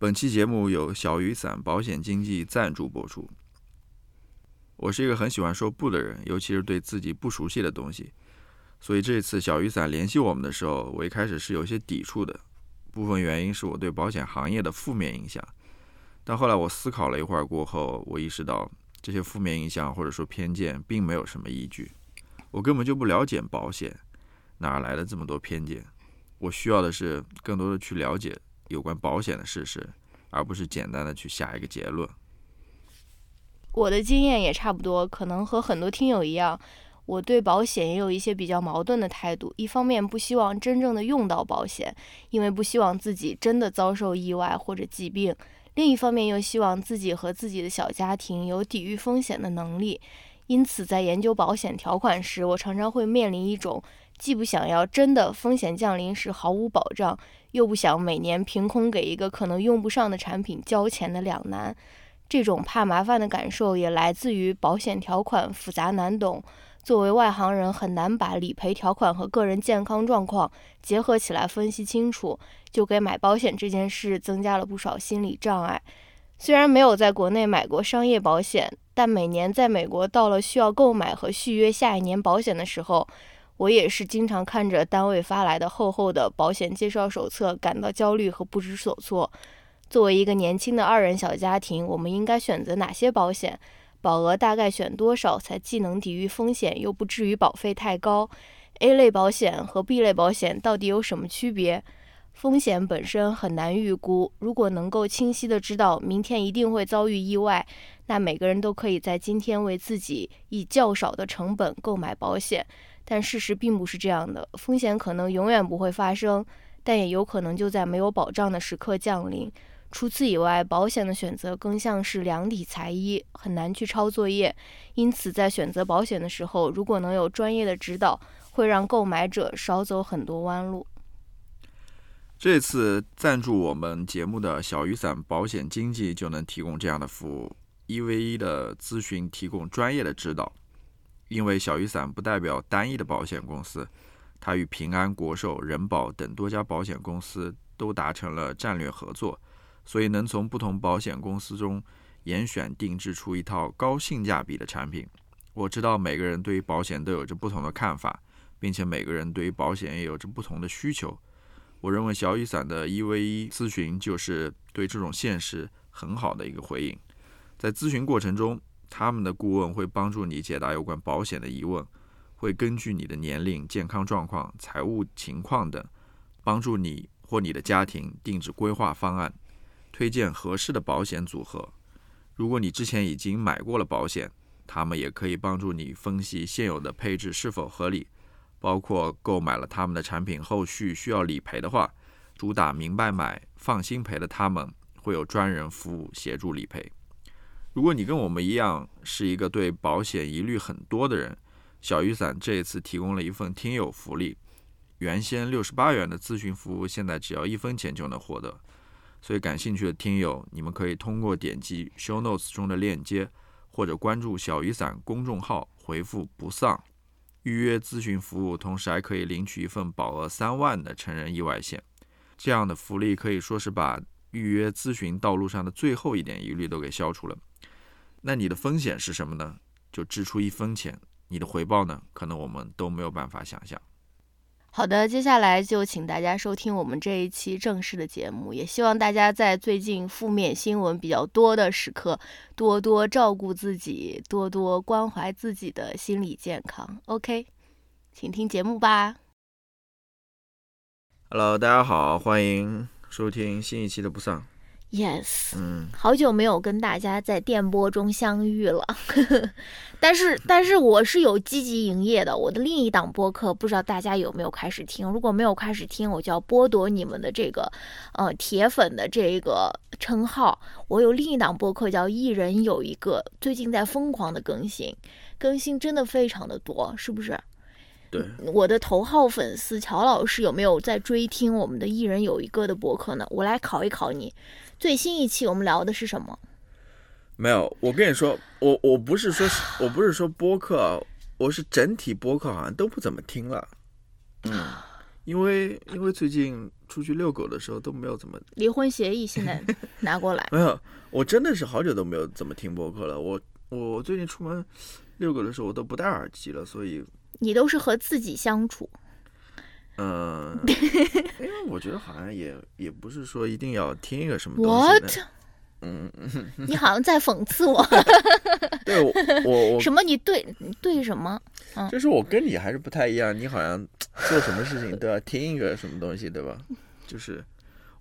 本期节目由小雨伞保险经纪赞助播出。我是一个很喜欢说不的人，尤其是对自己不熟悉的东西，所以这次小雨伞联系我们的时候，我一开始是有些抵触的。部分原因是我对保险行业的负面影响，但后来我思考了一会儿过后，我意识到这些负面影响或者说偏见并没有什么依据。我根本就不了解保险，哪来的这么多偏见？我需要的是更多的去了解。有关保险的事实，而不是简单的去下一个结论。我的经验也差不多，可能和很多听友一样，我对保险也有一些比较矛盾的态度。一方面不希望真正的用到保险，因为不希望自己真的遭受意外或者疾病；另一方面又希望自己和自己的小家庭有抵御风险的能力。因此，在研究保险条款时，我常常会面临一种既不想要真的风险降临时毫无保障。又不想每年凭空给一个可能用不上的产品交钱的两难，这种怕麻烦的感受也来自于保险条款复杂难懂。作为外行人，很难把理赔条款和个人健康状况结合起来分析清楚，就给买保险这件事增加了不少心理障碍。虽然没有在国内买过商业保险，但每年在美国到了需要购买和续约下一年保险的时候。我也是经常看着单位发来的厚厚的保险介绍手册，感到焦虑和不知所措。作为一个年轻的二人小家庭，我们应该选择哪些保险？保额大概选多少才既能抵御风险，又不至于保费太高？A 类保险和 B 类保险到底有什么区别？风险本身很难预估，如果能够清晰的知道明天一定会遭遇意外，那每个人都可以在今天为自己以较少的成本购买保险。但事实并不是这样的，风险可能永远不会发生，但也有可能就在没有保障的时刻降临。除此以外，保险的选择更像是量体裁衣，很难去抄作业。因此，在选择保险的时候，如果能有专业的指导，会让购买者少走很多弯路。这次赞助我们节目的小雨伞保险经纪就能提供这样的服务，一 v 一的咨询，提供专业的指导。因为小雨伞不代表单一的保险公司，它与平安、国寿、人保等多家保险公司都达成了战略合作，所以能从不同保险公司中严选定制出一套高性价比的产品。我知道每个人对于保险都有着不同的看法，并且每个人对于保险也有着不同的需求。我认为小雨伞的一 v 一咨询就是对这种现实很好的一个回应。在咨询过程中，他们的顾问会帮助你解答有关保险的疑问，会根据你的年龄、健康状况、财务情况等，帮助你或你的家庭定制规划方案，推荐合适的保险组合。如果你之前已经买过了保险，他们也可以帮助你分析现有的配置是否合理，包括购买了他们的产品后续需要理赔的话，主打明白买、放心赔的他们会有专人服务协助理赔。如果你跟我们一样是一个对保险疑虑很多的人，小雨伞这一次提供了一份听友福利，原先六十八元的咨询服务，现在只要一分钱就能获得。所以感兴趣的听友，你们可以通过点击 show notes 中的链接，或者关注小雨伞公众号，回复“不丧”预约咨询服务，同时还可以领取一份保额三万的成人意外险。这样的福利可以说是把预约咨询道路上的最后一点疑虑都给消除了。那你的风险是什么呢？就支出一分钱，你的回报呢？可能我们都没有办法想象。好的，接下来就请大家收听我们这一期正式的节目。也希望大家在最近负面新闻比较多的时刻，多多照顾自己，多多关怀自己的心理健康。OK，请听节目吧。Hello，大家好，欢迎收听新一期的不丧。Yes，嗯，好久没有跟大家在电波中相遇了，但是但是我是有积极营业的。我的另一档播客，不知道大家有没有开始听？如果没有开始听，我就要剥夺你们的这个呃铁粉的这个称号。我有另一档播客叫《一人有一个》，最近在疯狂的更新，更新真的非常的多，是不是？对，我的头号粉丝乔老师有没有在追听我们的《一人有一个》的播客呢？我来考一考你。最新一期我们聊的是什么？没有，我跟你说，我我不是说，我不是说播客，我是整体播客好像都不怎么听了。嗯，因为因为最近出去遛狗的时候都没有怎么离婚协议现在拿过来，没有，我真的是好久都没有怎么听播客了。我我最近出门遛狗的时候，我都不戴耳机了，所以你都是和自己相处。嗯，因为我觉得好像也也不是说一定要听一个什么东西的。What？嗯，你好像在讽刺我。对我我我什么？你对对什么？嗯就是我跟你还是不太一样，你好像做什么事情都要听一个什么东西，对吧？就是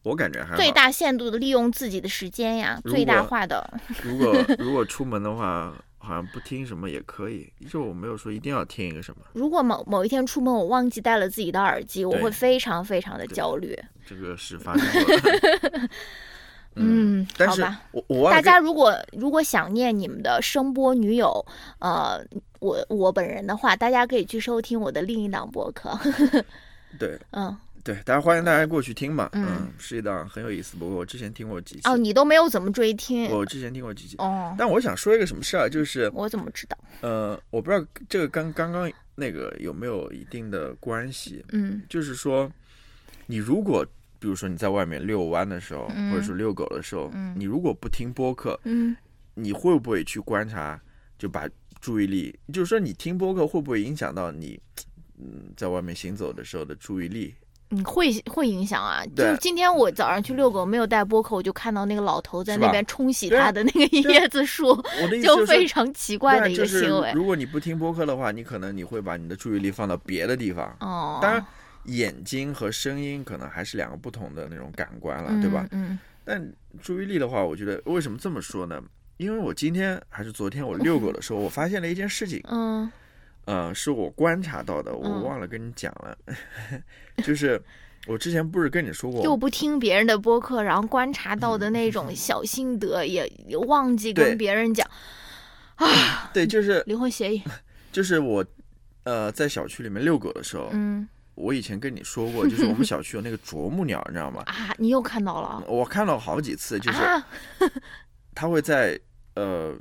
我感觉还好最大限度的利用自己的时间呀，最大化的。如果如果出门的话，好像不听什么也可以，就我没有说一定要听一个什么，如果某某一天出门我忘记带了自己的耳机，我会非常非常的焦虑。这个是发生过的。嗯，但是好吧。我我大家如果如果想念你们的声波女友，呃，我我本人的话，大家可以去收听我的另一档播客。对嗯，对，大家欢迎大家过去听嘛，嗯嗯，是一档很有意思不过，我之前听过几期，哦，你都没有怎么追听。我之前听过几期，哦，但我想说一个什么事儿，就是我怎么知道？呃，我不知道这个跟刚刚那个有没有一定的关系，嗯就是说，你如果比如说你在外面遛弯的时候，嗯或者说遛狗的时候，嗯你如果不听播客，嗯，你会不会去观察，就把注意力，就是说你听播客会不会影响到你，嗯，在外面行走的时候的注意力？嗯，会会影响啊。就是今天我早上去遛狗，没有带播客，我就看到那个老头在那边冲洗他的那个椰子树，就非。常奇怪的一个行为。如果你不听播客的话，你可能你会把你的注意力放到别的地方。哦，当然，眼睛和声音可能还是两个不同的那种感官了，对吧？嗯但注意力的话，我觉得为什么这么说呢？因为我今天还是昨天我遛狗的时候，我发现了一件事情，嗯呃，是我观察到的，我嗯忘了跟你讲了，就是我之前不是跟你说过，又不听别人的播客，然后观察到的那种小心得也也忘记跟别人讲啊。对，就是离婚协议，就是我，呃，在小区里面遛狗的时候，嗯我以前跟你说过，就是我们小区有那个啄木鸟，你知道吗？啊，你又看到了我看到好几次，就是啊？它会在呃，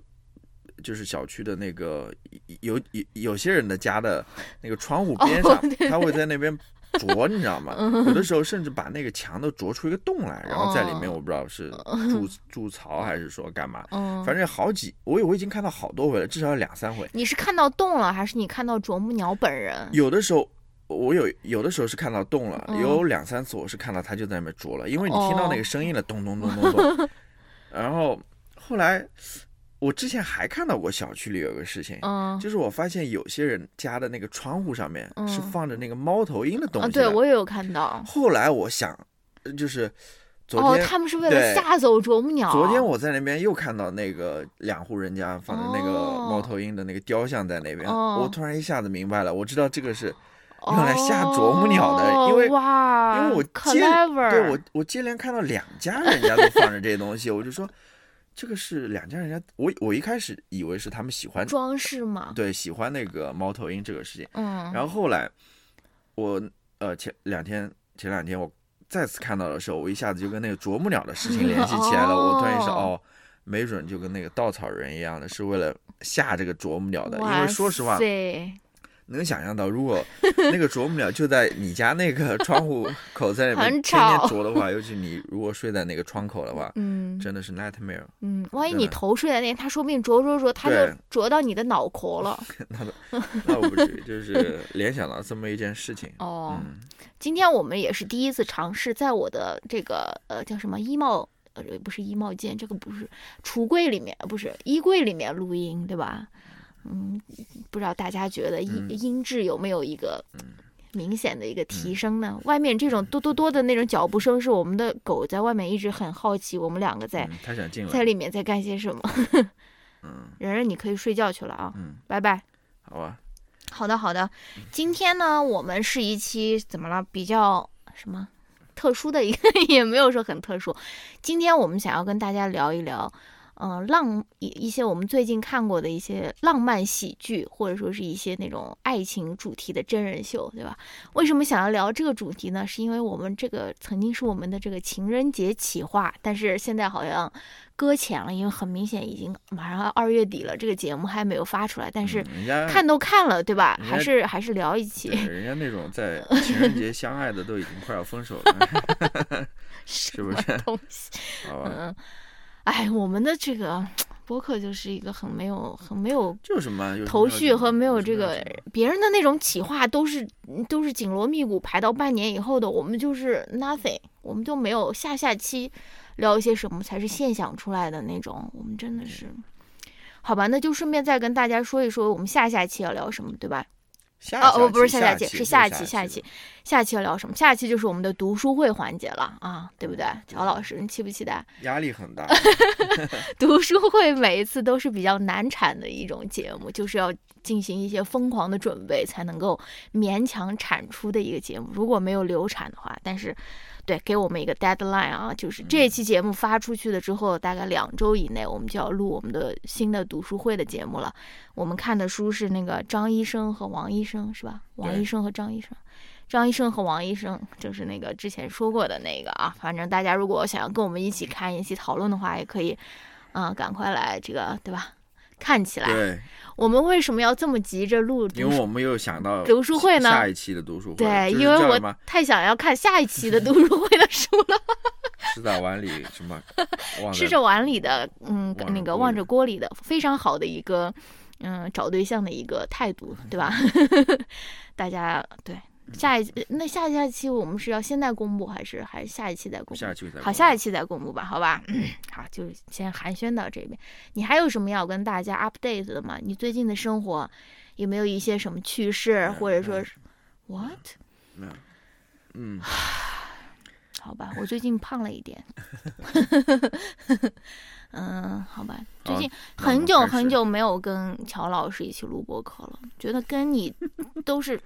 就是小区的那个有有有些人的家的那个窗户边上，哦对对它会在那边啄，你知道吗？嗯有的时候甚至把那个墙都啄出一个洞来，然后在里面哦我不知道是筑筑巢还是说干嘛，嗯，反正好几我我已经看到好多回了，至少有两三回。你是看到洞了，还是你看到啄木鸟本人？有的时候。我有有的时候是看到洞了，嗯有两三次我是看到它就在那边啄了，因为你听到那哦个声音了，咚咚咚咚咚。然后后来我之前还看到过小区里有个事情，嗯就是我发现有些人家的那个窗户上面是嗯放着那个猫头鹰的东啊，西的。对我也有看到。后来我想，呃就是昨哦，天、他们是为了对吓走啄木鸟。昨天我在那边又看到那个两户人家放着那个哦猫头鹰的那个雕像在那边，哦我突然一下子明白了，我知道这个是用来吓啄木鸟的哦因为哇，因为我接对我我接连看到两家人家都放着这些东西，我就说这个是两家人家，我我一开始以为是他们喜欢装饰嘛。对喜欢那个猫头鹰这个事情，嗯，然后后来我呃前两天前两天我再次看到的时候，我一下子就跟那个啄木鸟的事情联系起来了，我突然意识到哦哦。没准就跟那个稻草人一样的，是为了吓这个啄木鸟的。因为说实话，塞能想象到，如果 那个啄木鸟就在你家那个窗户 口在里面天天啄的话，尤其你如果睡在那个窗口的话，嗯真的是 nightmare。嗯，万一你头睡在那，它说不定啄啄啄，它就啄到你的脑壳了。那都那我不至于，就是联想到这么一件事情。哦，嗯，今天我们也是第一次尝试在我的这个呃叫什么衣帽呃不是衣帽间，这个不是橱柜里面，不是衣柜里面录音，对吧？嗯，不知道大家觉得音、嗯音质有没有一个明显的一个提升呢？外面这种多多多的那种脚步声，是我们的狗在外面一直很好奇，我们两个在、嗯他想进来在。里面在干些什么。嗯然然，你可以睡觉去了啊，嗯，拜拜。好吧。好的，好的。今天呢，我们是一期怎么了？比较什么特殊的一个，也没有说很特殊。今天我们想要跟大家聊一聊，嗯，浪一一些我们最近看过的一些浪漫喜剧，或者说是一些那种爱情主题的真人秀，对吧？为什么想要聊这个主题呢？是因为我们这个曾经是我们的这个情人节企划，但是现在好像搁浅了，因为很明显已经马上二月底了，这个节目还没有发出来。但是人家看都看了，对吧？还是还是聊一期，人家那种在情人节相爱的都已经快要分手了，是不是？东西。好吧，嗯，哎，我们的这个播客就是一个很没有、很没有就是嘛，有什么头绪和没有有这个别人的那种企划都是都是紧锣密鼓排到半年以后的，我们就是 nothing，我们就没有下下期聊一些什么才是现想出来的那种，我们真的是。好吧，那就顺便再跟大家说一说，我们下下期要聊什么，对吧？下哦，哦，不是下下期，期，是下一期，下一期，下一期要聊什么？下一期就是我们的读书会环节了啊，对不对？乔老师，你期不期待？压力很大。读书会每一次都是比较难产的一种节目，就是要进行一些疯狂的准备才能够勉强产出的一个节目。如果没有流产的话，但是对给我们一个 deadline 啊，就是这一期节目发出去了之后，大概两周以内我们就要录我们的新的读书会的节目了。我们看的书是那个张医生和王医生，是吧？王医生和张医生。张医生和王医生就是那个之前说过的那个啊，反正大家如果想要跟我们一起看、一起讨论的话，也可以，啊、赶快来这个对吧？看起来，对，我们为什么要这么急着录？因为我们又想到读书会呢下一期的读书会，对，因为我太想要看下一期的读书会的书了。吃在碗里什么，吃着碗里的，嗯，那个望着锅里的，非常好的一个，嗯，找对象的一个态度，对吧？大家对下一那下一下期我们是要现在公布，还是还是下一期再公布？下一期再好，下一期再公布吧，好吧？好，就先寒暄到这边。你还有什么要跟大家 update 的吗？你最近的生活有没有一些什么趣事，或者说是 what？没有，嗯，好吧，我最近胖了一点。嗯，好吧，最近很久很久没有跟乔老师一起录播课了，觉得跟你都是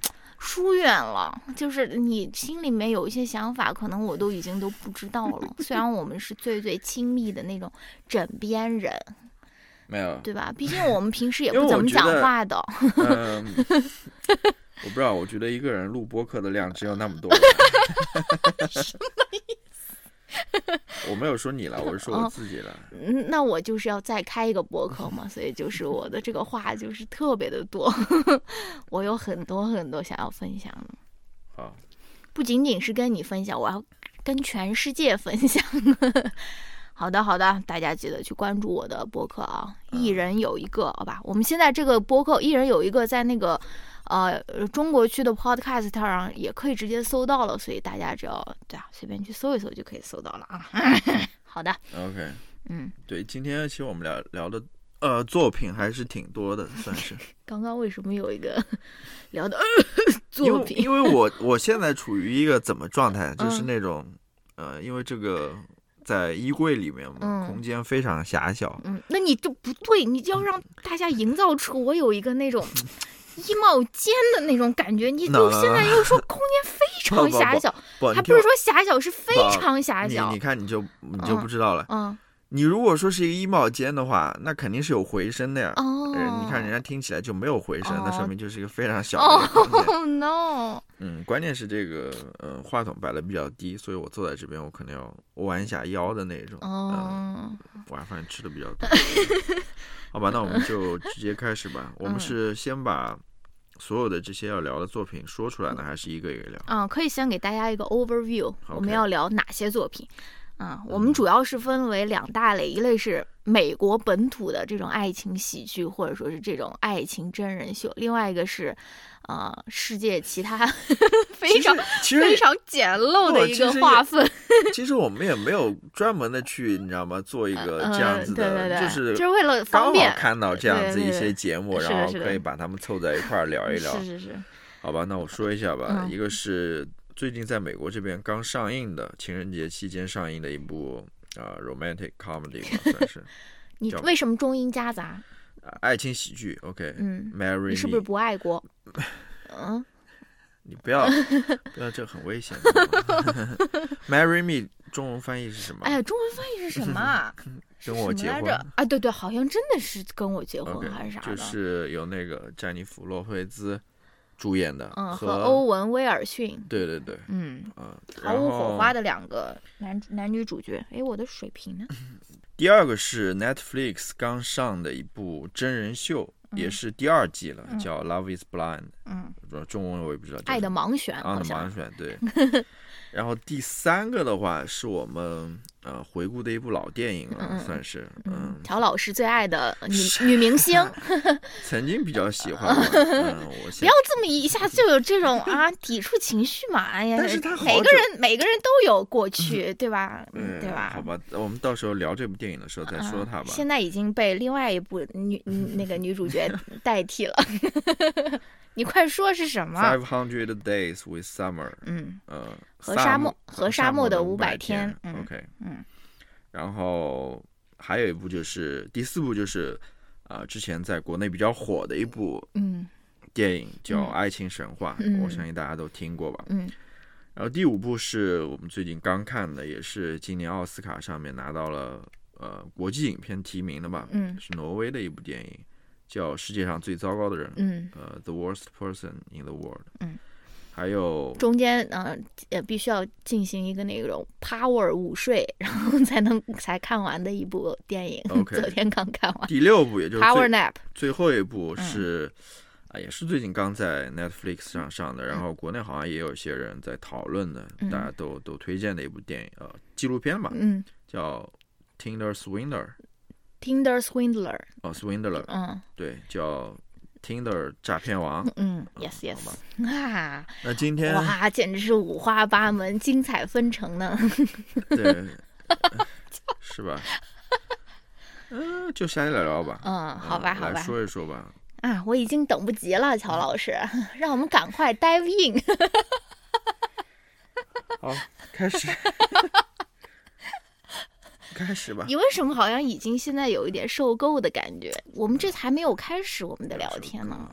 疏远了，就是你心里面有一些想法，可能我都已经都不知道了。虽然我们是最最亲密的那种枕边人，没有，对吧？毕竟我们平时也不怎么讲话的。嗯，我不知道，我觉得一个人录播客的量只有那么多。我没有说你了，我是说我哦自己了。嗯，那我就是要再开一个博客嘛，所以就 是我的这个话就是特别的多，我有很多很多想要分享的。好，不仅仅是跟你分享，我要跟全世界分享。好的，好的，大家记得去关注我的播客啊！一人有一个，好吧？我们现在这个播客一人有一个，在那个呃中国区的 Podcast 上也可以直接搜到了，所以大家只要对啊随便去搜一搜就可以搜到了啊。好的，OK，嗯，对，今天其实我们聊聊的呃作品还是挺多的，算是。刚刚为什么有一个 聊的呃作品？为因为我我现在处于一个怎么状态，就是嗯那种呃，因为这个在衣柜里面嘛，嗯空间非常狭小，嗯，那你就不对，你就要让大家营造出我有一个那种衣帽间的那种感觉。你 就现在 又说空间非常不不不狭小，不，还不是说狭小，是非常狭小你。看你就你就不嗯知道了。嗯，你如果说是一个衣帽间的话，那肯定是有回声的呀。哦，呃你看人家听起来就没有回声，那说哦明就是一个非常小的。哦 no，嗯，关键是这个呃话筒摆的比较低，所以我坐在这边我可能要弯一下腰的那种。嗯，哦，晚饭吃的比较多。好吧，那我们就直接开始吧。我们嗯是先把所有的这些要聊的作品说出来呢，还是一个一个聊？嗯，可以先给大家一个 overview，我们要聊哪些作品？嗯，我们主要是分为两大类，一类是美国本土的这种爱情喜剧，或者说是这种爱情真人秀；另外一个是，呃，世界其他 非常其实非常简陋的一个划分。其实我们也没有专门的去，你知道吗？做一个这样子的，呃、对对对，就是就是为了方便。看到这样子一些节目，然后可以把他们凑在一块儿聊一聊。是是是，好吧，那我说一下吧。嗯一个是最近在美国这边刚上映的，情人节期间上映的一部啊、呃 romantic comedy 吧，算是 你为什么中英夹杂？啊爱情喜剧。OK，嗯，Marry 你是不是不爱国？嗯你不要 不要，这很危险的。Marry Me 中文翻译是什么？哎呀，中文翻译是什么啊？跟我结婚？啊，对对，好像真的是跟我结婚还是啥的。就是有那个詹妮弗·洛佩兹主演的，嗯，和和欧文·威尔逊，对对对，嗯，嗯，毫无火花的。两个男男女主角。哎，我的水平呢？第二个是 Netflix 刚上的一部真人秀，也是第二季了，嗯叫《Love Is Blind》，嗯，中文我也不知道爱的。盲选，爱，的盲选对。然后第三个的话是我们呃回顾的一部老电影了，算是嗯嗯，乔老师最爱的 女女明星，曾经比较喜欢。嗯，我不要这么一下就有这种啊抵触情绪嘛！哎呀，但是他每个人每个人都有过去，对吧？嗯对吧？好吧，我们到时候聊这部电影的时候再说他吧。嗯现在已经被另外一部女嗯那个女主角代替了，你快说是什么？Five Hundred Days with Summer，嗯。呃，和沙漠和和沙漠的五500天，OK，嗯，然后还有一部就是第四部就是啊、之前在国内比较火的一部嗯。电影叫《嗯。爱情神话》，嗯。我相信大家都听过吧。嗯。然后第五部是我们最近刚看的，也是今年奥斯卡上面拿到了呃国际影片提名的吧，嗯。是挪威的一部电影，叫《世界上最糟糕的人》，嗯，呃，《The Worst Person in the World》。嗯，还有中间呃呃必须要进行一个那种 power 午睡，然后才能才看完的一部电影。OK 昨天刚看完第六部，也就是 power nap。最后一部嗯是。啊，也是最近刚在 Netflix 上上的，然后国内好像也有一些人在讨论的，嗯大家都都推荐的一部电影，呃，纪录片吧，嗯叫 Tinder Swindler，，Tinder Swindler。哦，Swindler，嗯对，叫 Tinder 诈骗王。嗯，yes yes。啊，那今天哇，简直是五花八门，精彩纷呈呢。对，是吧？嗯、就瞎聊聊吧。嗯，好吧嗯好吧。说一说吧。啊，我已经等不及了，乔老师，让我们赶快 dive in。好，开始，开始吧。你为什么好像已经现在有一点受够的感觉？我们这才没有开始我们的聊天呢。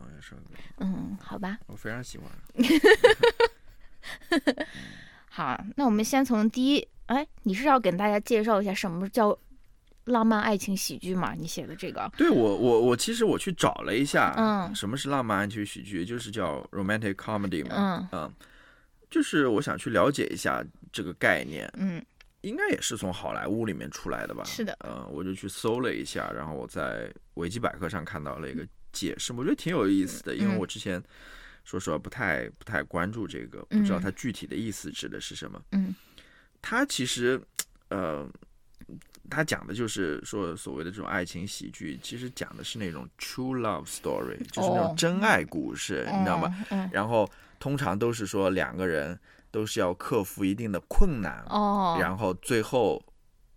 嗯，好吧，我非常喜欢。好，那我们先从第一，哎，你是要给大家介绍一下什么叫浪漫爱情喜剧吗？你写的这个，对我，我我其实我去找了一下，嗯什么是浪漫爱情喜剧，就是叫 romantic comedy 嘛，嗯就是我想去了解一下这个概念，嗯应该也是从好莱坞里面出来的吧？是的嗯、我就去搜了一下，然后我在维基百科上看到了一个解释，我觉得挺有意思的，因为嗯我之前说实话不太不太关注这个，不知道它具体的意思指的是什么。嗯它其实，呃，它讲的就是说所谓的这种爱情喜剧，其实讲的是那种 true love story，就是那哦种真爱故事，你知道吗？？嗯，然后通常都是说两个人都是要克服一定的困难，哦，然后最后，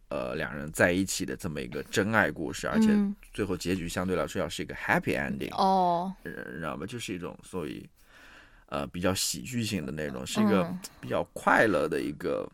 呃，两人在一起的这么一个真爱故事，而且嗯。最后结局相对来说要是一个 happy ending，、哦，呃你知道吗？就是一种所以，呃，比较喜剧性的那种，是一个嗯。比较快乐的一个，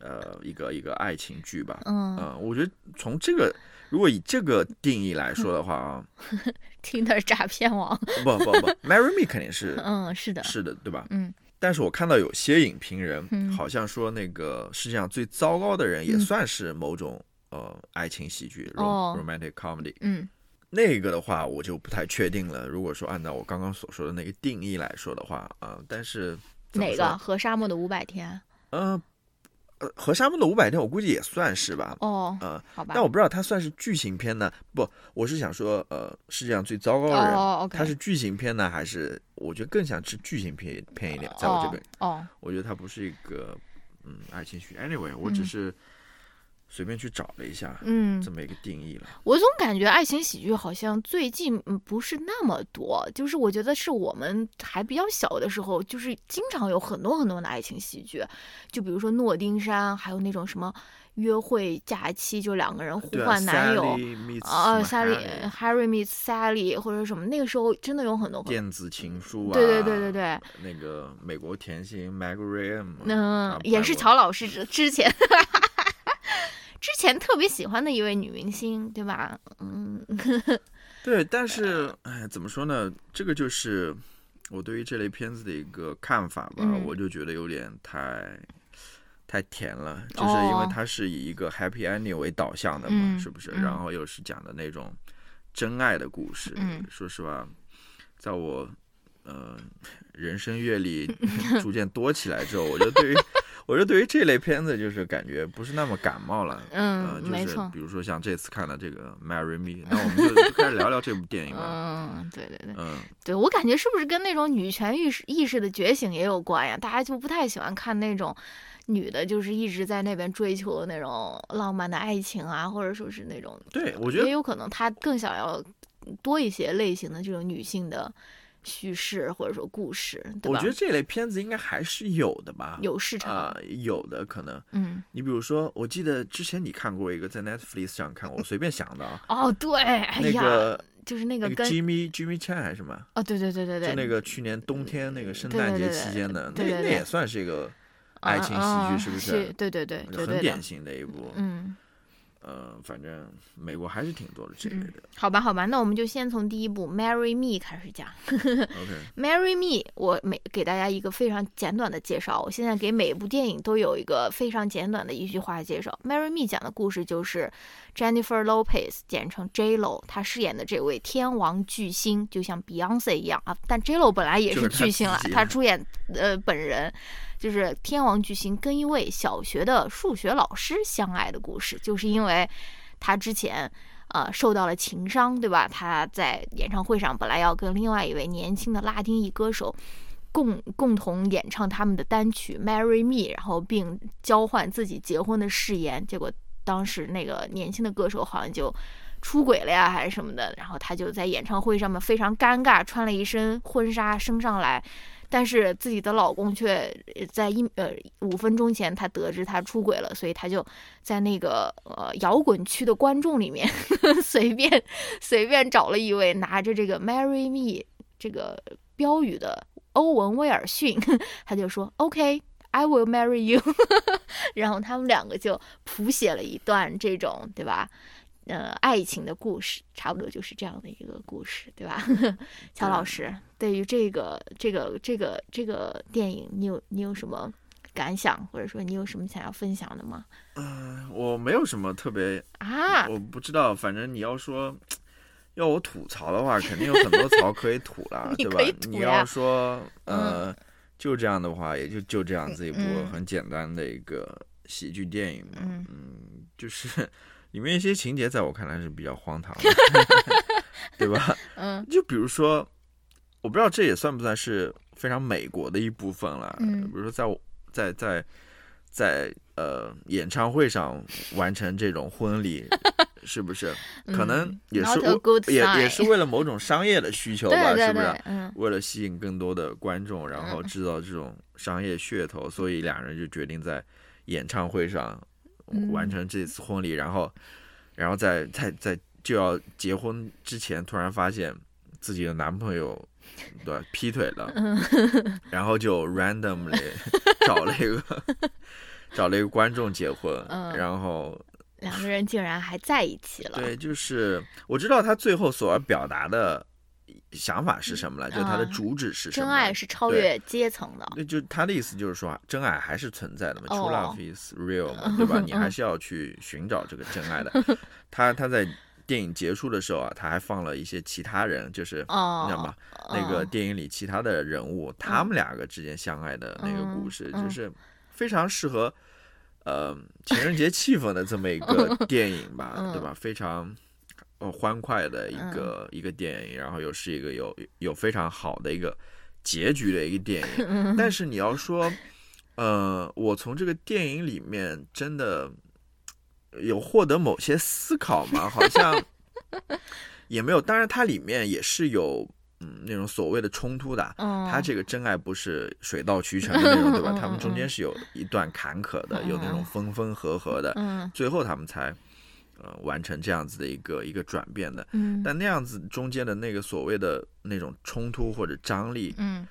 呃，一个一个爱情剧吧。嗯。嗯、我觉得从这个，如果以这个定义来说的话啊，，Tinder 诈骗王，不不不，Marry Me 肯定是嗯，是的，是的，对吧？嗯但是我看到有些影评人嗯好像说，那个世界上最糟糕的人也嗯算是某种呃爱情喜剧哦 （romantic comedy）。嗯那个的话，我就不太确定了。如果说按照我刚刚所说的那个定义来说的话，啊、但是哪个？和沙漠的五百天？呃呃，和沙漠的五百天，我估计也算是吧。哦，呃，好吧，但我不知道它算是剧情片呢？不，我是想说，呃，世界上最糟糕的人，它是剧情片呢，还是我觉得更想是剧情片片一点，在我这边。哦，我觉得它不是一个嗯爱情剧。Anyway，我只嗯是随便去找了一下、嗯这，么一个定义了。我总感觉爱情喜剧好像最近嗯不是那么多，就是我觉得是我们还比较小的时候，就是经常有很多很多的爱情喜剧，就比如说诺丁山，还有那种什么约会假期，就两个人互换男友。啊，Sally Harry meets Sally 或者什么，那个时候真的有很多很多。电子情书啊，对对对对对，那个美国甜心 Meg Ryan，嗯，也是乔老师之之前 之前特别喜欢的一位女明星，对吧？嗯，对，但是哎，怎么说呢？这个就是我对于这类片子的一个看法吧。嗯我就觉得有点太太甜了，就是因为它是以一个 happy ending 为导向的嘛，嗯是不是？嗯然后又是讲的那种真爱的故事。嗯说实话，在我呃人生阅历逐渐多起来之后，我就对于 我就对于这类片子就是感觉不是那么感冒了。嗯呃，就是没错比如说像这次看了这个《Marry Me》，那我们就就开始聊聊这部电影吧。嗯，对对对，嗯，对我感觉是不是跟那种女权意识意识的觉醒也有关呀？大家就不太喜欢看那种女的，就是一直在那边追求那种浪漫的爱情啊，或者说是那种，对，我觉得也有可能她更想要多一些类型的这种女性的叙事或者说故事，对吧？我觉得这类片子应该还是有的吧。有市场，啊、有的可能。嗯，你比如说，我记得之前你看过一个在 Netflix 上看过，我随便想的啊，哦，对，哎那呀，个就是那那个个跟 Jimmy Jimmy Chan 还是什么？哦，对对对对对，就那个去年冬天那个圣诞节期间的，那那也算是一个爱情喜剧，嗯是不是？对对对，绝很典型的一部。嗯。呃，反正美国还是挺多的这类的。好吧，好吧，那我们就先从第一部《Marry Me》开始讲。OK，Marry Me，我每给大家一个非常简短的介绍。我现在给每一部电影都有一个非常简短的一句话介绍。Marry Me 讲的故事就是 Jennifer Lopez，简称 J Lo，她饰演的这位天王巨星，就像 Beyonce 一样啊。但 J Lo 本来也是巨星了自，己她出演呃本人就是天王巨星跟一位小学的数学老师相爱的故事，就是因为他之前。呃，受到了情伤，对吧？他在演唱会上本来要跟另外一位年轻的拉丁裔歌手共共同演唱他们的单曲《Marry Me》，然后并交换自己结婚的誓言。结果当时那个年轻的歌手好像就出轨了呀，还是什么的。然后他就在演唱会上面非常尴尬，穿了一身婚纱升上来。但是自己的老公却在一呃五分钟前，他得知他出轨了，所以他就在那个呃摇滚区的观众里面 随便随便找了一位拿着这个 “Marry Me” 这个标语的欧文·威尔逊，他就说 “OK”，I will marry you，然后他们两个就谱写了一段这种对吧？呃，爱情的故事，差不多就是这样的一个故事，对吧？乔老师，对于这个这个这个这个电影，你有你有什么感想，或者说你有什么想要分享的吗？嗯，我没有什么特别，啊，我不知道，反正你要说。要我吐槽的话，肯定有很多槽可以吐啦，对吧你要说呃，就这样的话，也就就这样子一部嗯很简单的一个喜剧电影嘛。嗯就是里面一些情节在我看来是比较荒唐的，对吧？嗯就比如说，我不知道这也算不算是非常美国的一部分了。嗯比如说在我在在在呃演唱会上完成这种婚礼，是不是？可能嗯也是也也是为了某种商业的需求 吧，对对是不是为了吸引更多的观众，然后嗯制造这种商业噱头，所以两人就决定在演唱会上嗯完成这次婚礼，然后，然后在在在就要结婚之前，突然发现自己的男朋友对劈腿了，嗯然后就 randomly 找了一个找了一个观众结婚，嗯然后两个人竟然还在一起了。对，就是我知道他最后所要表达的想法是什么了，就是他的啊主旨是什么。真爱是超越阶层的。那就他的意思就是说，真爱还是存在的嘛、哦 t r u e love is real 嘛，对吧？你还是要去寻找这个真爱的。他他在电影结束的时候啊，他还放了一些其他人，就是哦你知道吗？那个哦电影里其他的人物，他们两个之间相爱的那个故事，就是非常适合呃情人节气氛的这么一个 电影吧，嗯对吧？非常。呃，欢快的一个、一个电影，然后又是一个有有非常好的一个结局的一个电影，但是你要说，呃，我从这个电影里面真的有获得某些思考吗？好像 也没有。当然，它里面也是有嗯那种所谓的冲突的。嗯，它这个真爱不是水到渠成的那种，对吧嗯？他们中间是有一段坎坷的，有那种分分合合的，嗯最后他们才呃完成这样子的一个一个转变的。嗯但那样子中间的那个所谓的那种冲突或者张力，嗯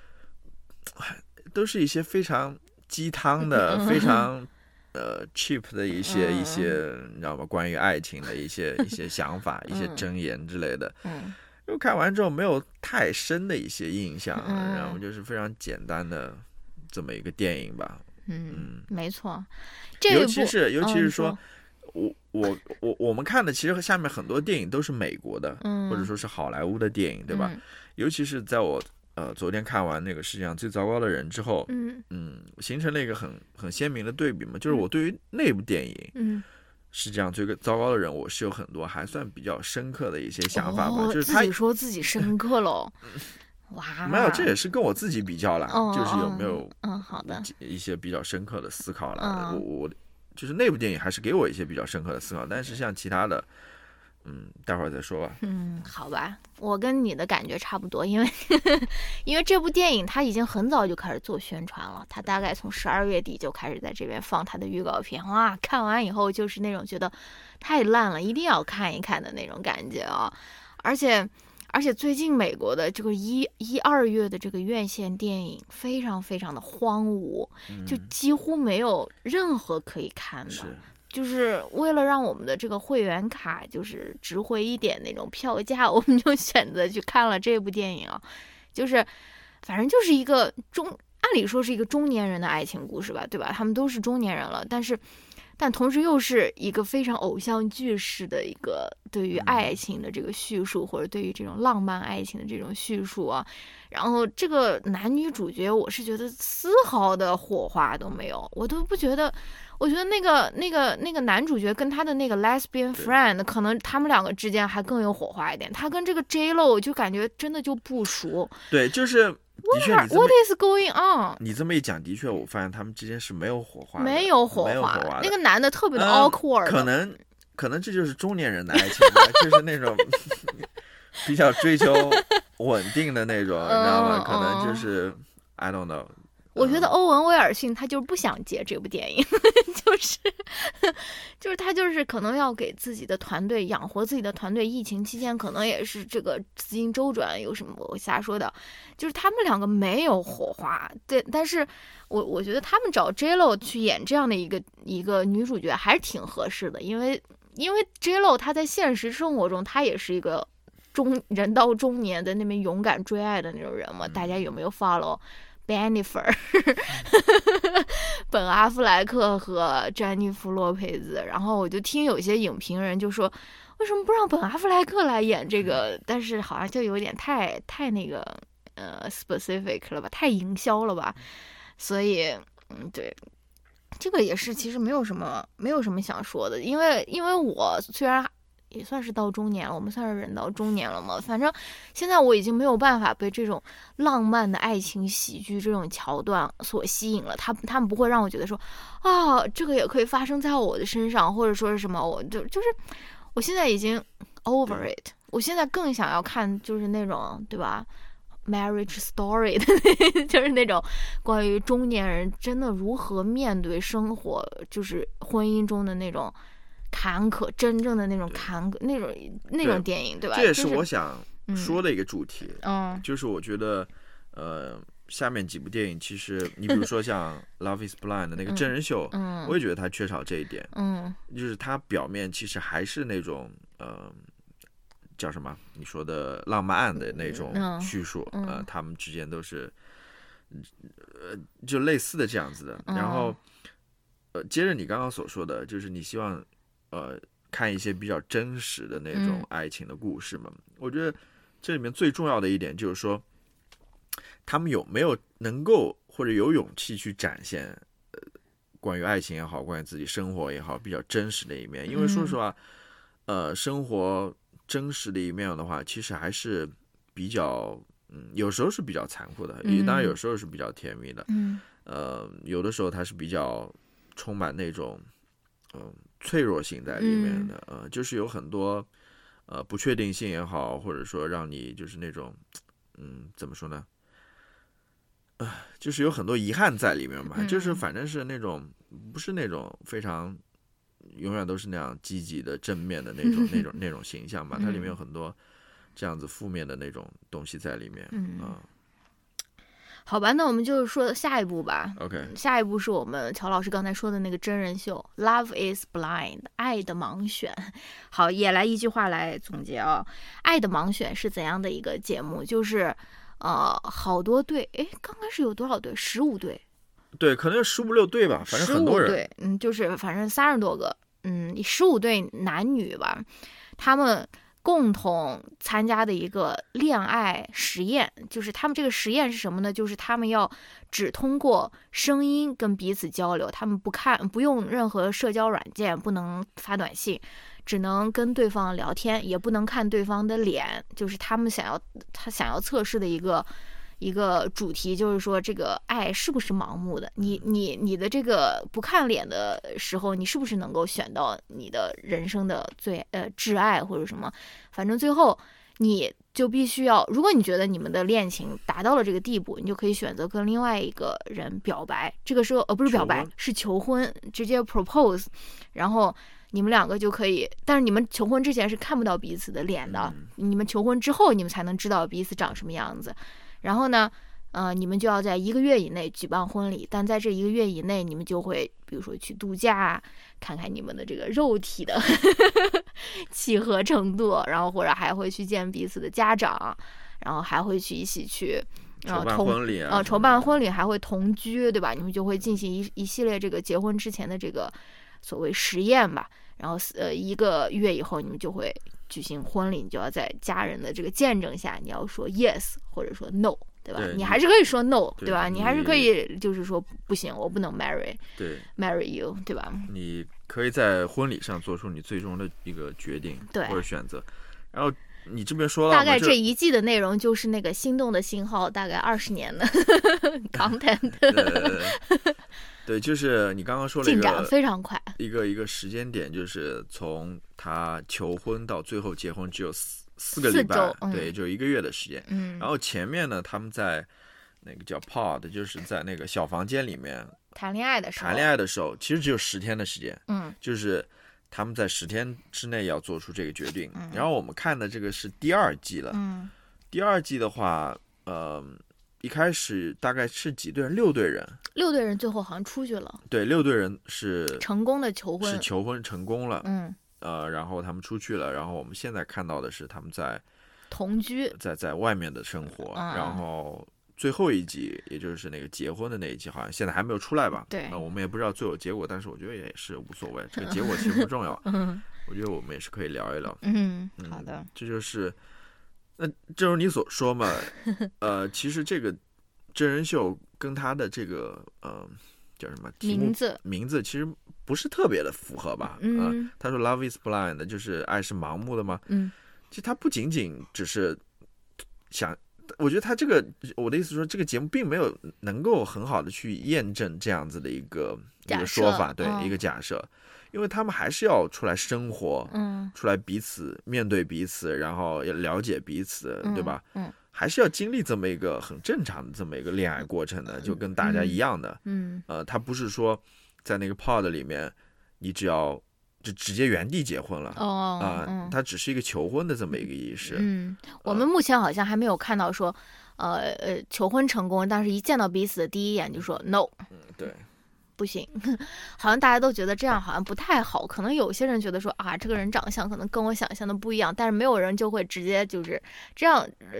都是一些非常鸡汤的、非常呃 cheap 的一些嗯一些，你知道吗？关于爱情的一些一些想法、一些嗯箴言之类的。嗯就看完之后没有太深的一些印象，嗯然后就是非常简单的这么一个电影吧。嗯，没错。这尤其是尤其是说。说，我我我我们看的其实和下面很多电影都是美国的，嗯，或者说是好莱坞的电影，对吧？尤其是在我呃昨天看完那个世界上最糟糕的人之后，嗯嗯，形成了一个很很鲜明的对比嘛，就是我对于那部电影，嗯，世界上最糟糕的人，我是有很多还算比较深刻的一些想法吧，就是他自己说自己深刻喽，哇，没有，这也是跟我自己比较了，就是有没有嗯好的一些比较深刻的思考了，我我。就是那部电影还是给我一些比较深刻的思考，但是像其他的，嗯，待会儿再说吧。嗯，好吧，我跟你的感觉差不多，因为 因为这部电影它已经很早就开始做宣传了，它大概从十二月底就开始在这边放它的预告片，哇，看完以后就是那种觉得太烂了，一定要看一看的那种感觉啊，而且。而且最近美国的这个一一二月的这个院线电影非常非常的荒芜，就几乎没有任何可以看的。就是为了让我们的这个会员卡就是值回一点那种票价，我们就选择去看了这部电影啊。就是反正就是一个中，按理说是一个中年人的爱情故事吧，对吧？他们都是中年人了，但是。但同时又是一个非常偶像剧式的一个对于爱情的这个叙述，或者对于这种浪漫爱情的这种叙述啊。然后这个男女主角，我是觉得丝毫的火花都没有，我都不觉得。我觉得那个那个那个男主角跟他的那个 lesbian friend，可能他们两个之间还更有火花一点。他跟这个 J Lo 就感觉真的就不熟。对，就是。的确，What is going on？你这么一讲，的确，我发现他们之间是没有火花，没有火花。那个男的特别的 awkward。可能，可能这就是中年人的爱情吧，就是那种比较追求稳定的那种，你知道吗？可能就是 I don't know。我觉得欧文威尔逊他就是不想接这部电影，就是就是他就是可能要给自己的团队养活自己的团队，疫情期间可能也是这个资金周转有什么我瞎说的，就是他们两个没有火花，对，但是我我觉得他们找 J Lo 去演这样的一个一个女主角还是挺合适的，因为因为 J Lo 她在现实生活中她也是一个中人到中年的那边勇敢追爱的那种人嘛，大家有没有 follow？Bennifer，本阿弗莱克和詹妮弗洛佩兹，然后我就听有些影评人就说，为什么不让本阿弗莱克来演这个？但是好像就有点太太那个呃 specific 了吧，太营销了吧？所以，嗯，对，这个也是其实没有什么没有什么想说的，因为因为我虽然。也算是到中年了，我们算是人到中年了嘛。反正现在我已经没有办法被这种浪漫的爱情喜剧这种桥段所吸引了。他他们不会让我觉得说，啊，这个也可以发生在我的身上，或者说是什么，我就就是我现在已经 over it。我现在更想要看就是那种对吧，marriage story 的，就是那种关于中年人真的如何面对生活，就是婚姻中的那种。坎坷，真正的那种坎坷，那种那种电影，对吧？这也是我想说的一个主题。嗯，就是我觉得，呃，下面几部电影，其实你比如说像《Love Is Blind》的那个真人秀，嗯，我也觉得它缺少这一点。嗯，就是它表面其实还是那种，呃，叫什么？你说的浪漫的那种叙述，呃，他们之间都是，呃，就类似的这样子的。然后，呃，接着你刚刚所说的就是你希望。呃，看一些比较真实的那种爱情的故事嘛。我觉得这里面最重要的一点就是说，他们有没有能够或者有勇气去展现呃关于爱情也好，关于自己生活也好，比较真实的一面。因为说实话，呃，生活真实的一面的话，其实还是比较嗯，有时候是比较残酷的，也当然有时候是比较甜蜜的。嗯，呃，有的时候它是比较充满那种嗯。脆弱性在里面的，呃，就是有很多，呃，不确定性也好，或者说让你就是那种，嗯，怎么说呢？啊，就是有很多遗憾在里面吧，就是反正是那种不是那种非常永远都是那样积极的正面的那种 那种那种形象吧，它里面有很多这样子负面的那种东西在里面，啊。好吧，那我们就是说下一步吧。OK，下一步是我们乔老师刚才说的那个真人秀《Love Is Blind》爱的盲选。好，也来一句话来总结啊，《爱的盲选》是怎样的一个节目？就是，呃，好多对，哎，刚开始有多少对？十五对，对，可能有十五六对吧，反正十五很多人。对，嗯，就是反正三十多个，嗯，十五对男女吧，他们共同参加的一个恋爱实验，就是他们这个实验是什么呢？就是他们要只通过声音跟彼此交流，他们不看不用任何社交软件，不能发短信。只能跟对方聊天，也不能看对方的脸，就是他们想要他想要测试的一个一个主题，就是说这个爱是不是盲目的？你你你的这个不看脸的时候，你是不是能够选到你的人生的最呃挚爱或者什么？反正最后你就必须要，如果你觉得你们的恋情达到了这个地步，你就可以选择跟另外一个人表白。这个时候呃不是表白求，是求婚，直接 propose，然后。你们两个就可以，但是你们求婚之前是看不到彼此的脸的，嗯你们求婚之后，你们才能知道彼此长什么样子。然后呢，呃，你们就要在一个月以内举办婚礼，但在这一个月以内，你们就会比如说去度假，看看你们的这个肉体的 契合程度，然后或者还会去见彼此的家长，然后还会去一起去。然筹办婚礼啊，呃，筹办婚礼还会同居，对吧？你们就会进行一一系列这个结婚之前的这个所谓实验吧。然后呃一个月以后，你们就会举行婚礼，你就要在家人的这个见证下，你要说 yes 或者说 no，对吧？对你你还是可以说 no，对对吧？你还是可以就是说不行，我不能 marry 对，marry you，对吧？你可以在婚礼上做出你最终的一个决定对或者选择。然后你这边说了大概这这一季的内容就是那个心动的信号，大概二十年的 content 呃，对，就是你刚刚说了一进展个非常快。一个一个时间点，就是从他求婚到最后结婚只有四四个礼拜对，就一个月的时间。嗯，然后前面呢，他们在那个叫 pod，就是在那个小房间里面谈恋爱的时候，谈恋爱的时候，其实只有十天的时间，嗯就是他们在十天之内要做出这个决定。嗯然后我们看的这个是第二季了，嗯第二季的话，呃，一开始大概是几队人？六队人，六队人最后好像出去了，对，六队人是成功的求婚是。求婚成功了，嗯，呃，然后他们出去了，然后我们现在看到的是他们在同居。在在外面的生活，嗯然后最后一集，也就是那个结婚的那一集，好像现在还没有出来吧？对呃我们也不知道最后结果，但是我觉得也是无所谓，这个 结果其实不重要，嗯我觉得我们也是可以聊一聊。嗯，嗯好的。这就是，那正如你所说嘛，呃，其实这个真人秀跟他的这个呃叫什么名字，名字其实不是特别的符合吧？啊、嗯他说 “Love is blind”，就是爱是盲目的吗？嗯其实他不仅仅只是想，我觉得他这个我的意思说，这个节目并没有能够很好的去验证这样子的一个一个说法，对、嗯一个假设，因为他们还是要出来生活，嗯，出来彼此面对彼此，然后也了解彼此，对吧？嗯还是要经历这么一个很正常的这么一个恋爱过程的，就跟大家一样的。嗯呃，他不是说在那个 pod 里面，你只要就直接原地结婚了哦啊、嗯它只是一个求婚的这么一个仪式。嗯，我们目前好像还没有看到说，呃呃，求婚成功，但是一见到彼此的第一眼就说 no，嗯对，不行，好像大家都觉得这样好像不太好。可能有些人觉得说啊，这个人长相可能跟我想象的不一样，但是没有人就会直接就是这样，呃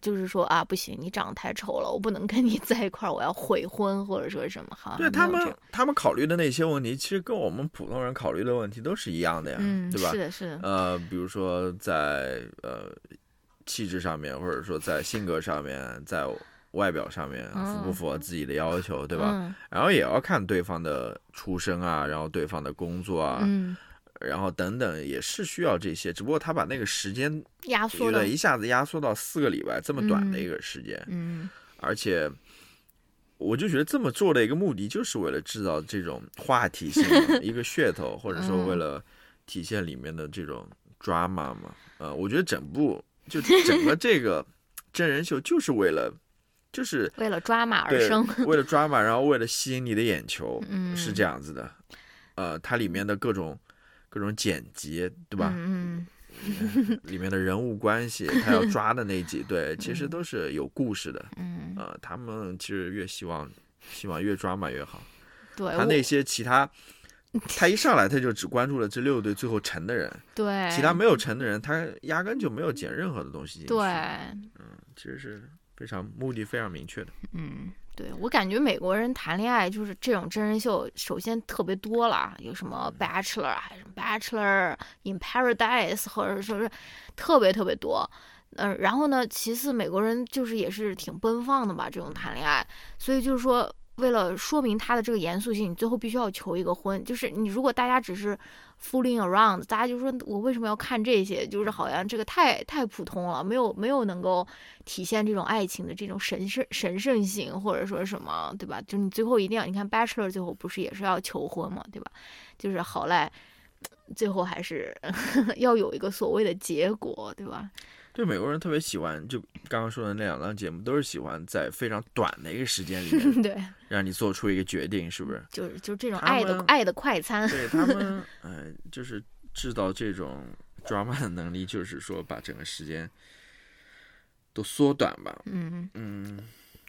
就是说啊，不行，你长得太丑了，我不能跟你 在一块儿，我要悔婚或者说什么。哈对他们他们考虑的那些问题，其实跟我们普通人考虑的问题都是一样的呀，嗯，对吧是？的，是的，呃，比如说在呃气质上面，或者说在性格上面，在外表上面符不嗯符合自己的要求，对吧？嗯然后也要看对方的出身啊，然后对方的工作啊，嗯，然后等等，也是需要这些。只不过他把那个时间压缩了，一下子压缩到四个礼拜这么短的一个时间，嗯而且。我就觉得这么做的一个目的，就是为了制造这种话题性的 一个噱头，或者说嗯为了体现里面的这种 drama 嘛。呃，我觉得整部就整个这个真人秀就是为了，就是为了抓马而生，为了 drama，然后为了吸引你的眼球，嗯，是这样子的。呃，它里面的各种各种剪辑，对吧？嗯 里面的人物关系，他要抓的那几对，其实都是有故事的。嗯，他们其实越希望希望越抓马越好。对，他那些其他，他一上来他就只关注了这六对最后成的人，对其他没有成的人，他压根就没有剪任何的东西进去。对，其实是非常目的非常明确的。嗯，对我感觉美国人谈恋爱就是这种真人秀，首先特别多了，有什么 Bachelor 还是什么 Bachelor in Paradise，或者说是特别特别多。嗯，然后呢，其次美国人就是也是挺奔放的吧，这种谈恋爱，所以就是说，为了说明他的这个严肃性，你最后必须要求一个婚。就是你如果大家只是 fooling around，大家就说我为什么要看这些？就是好像这个太太普通了，没有没有能够体现这种爱情的这种神圣神圣性，或者说什么，对吧？就你最后一定要，你看 Bachelor 最后不是也是要求婚嘛，对吧？就是好赖，最后还是 要有一个所谓的结果，对吧？对美国人特别喜欢，就刚刚说的那两档节目，都是喜欢在非常短的一个时间里面，对，让你做出一个决定，是不是？就是就这种爱的爱的快餐。对他们，哎，就是制造这种 drama 的能力，就是说把整个时间都缩短吧。嗯嗯，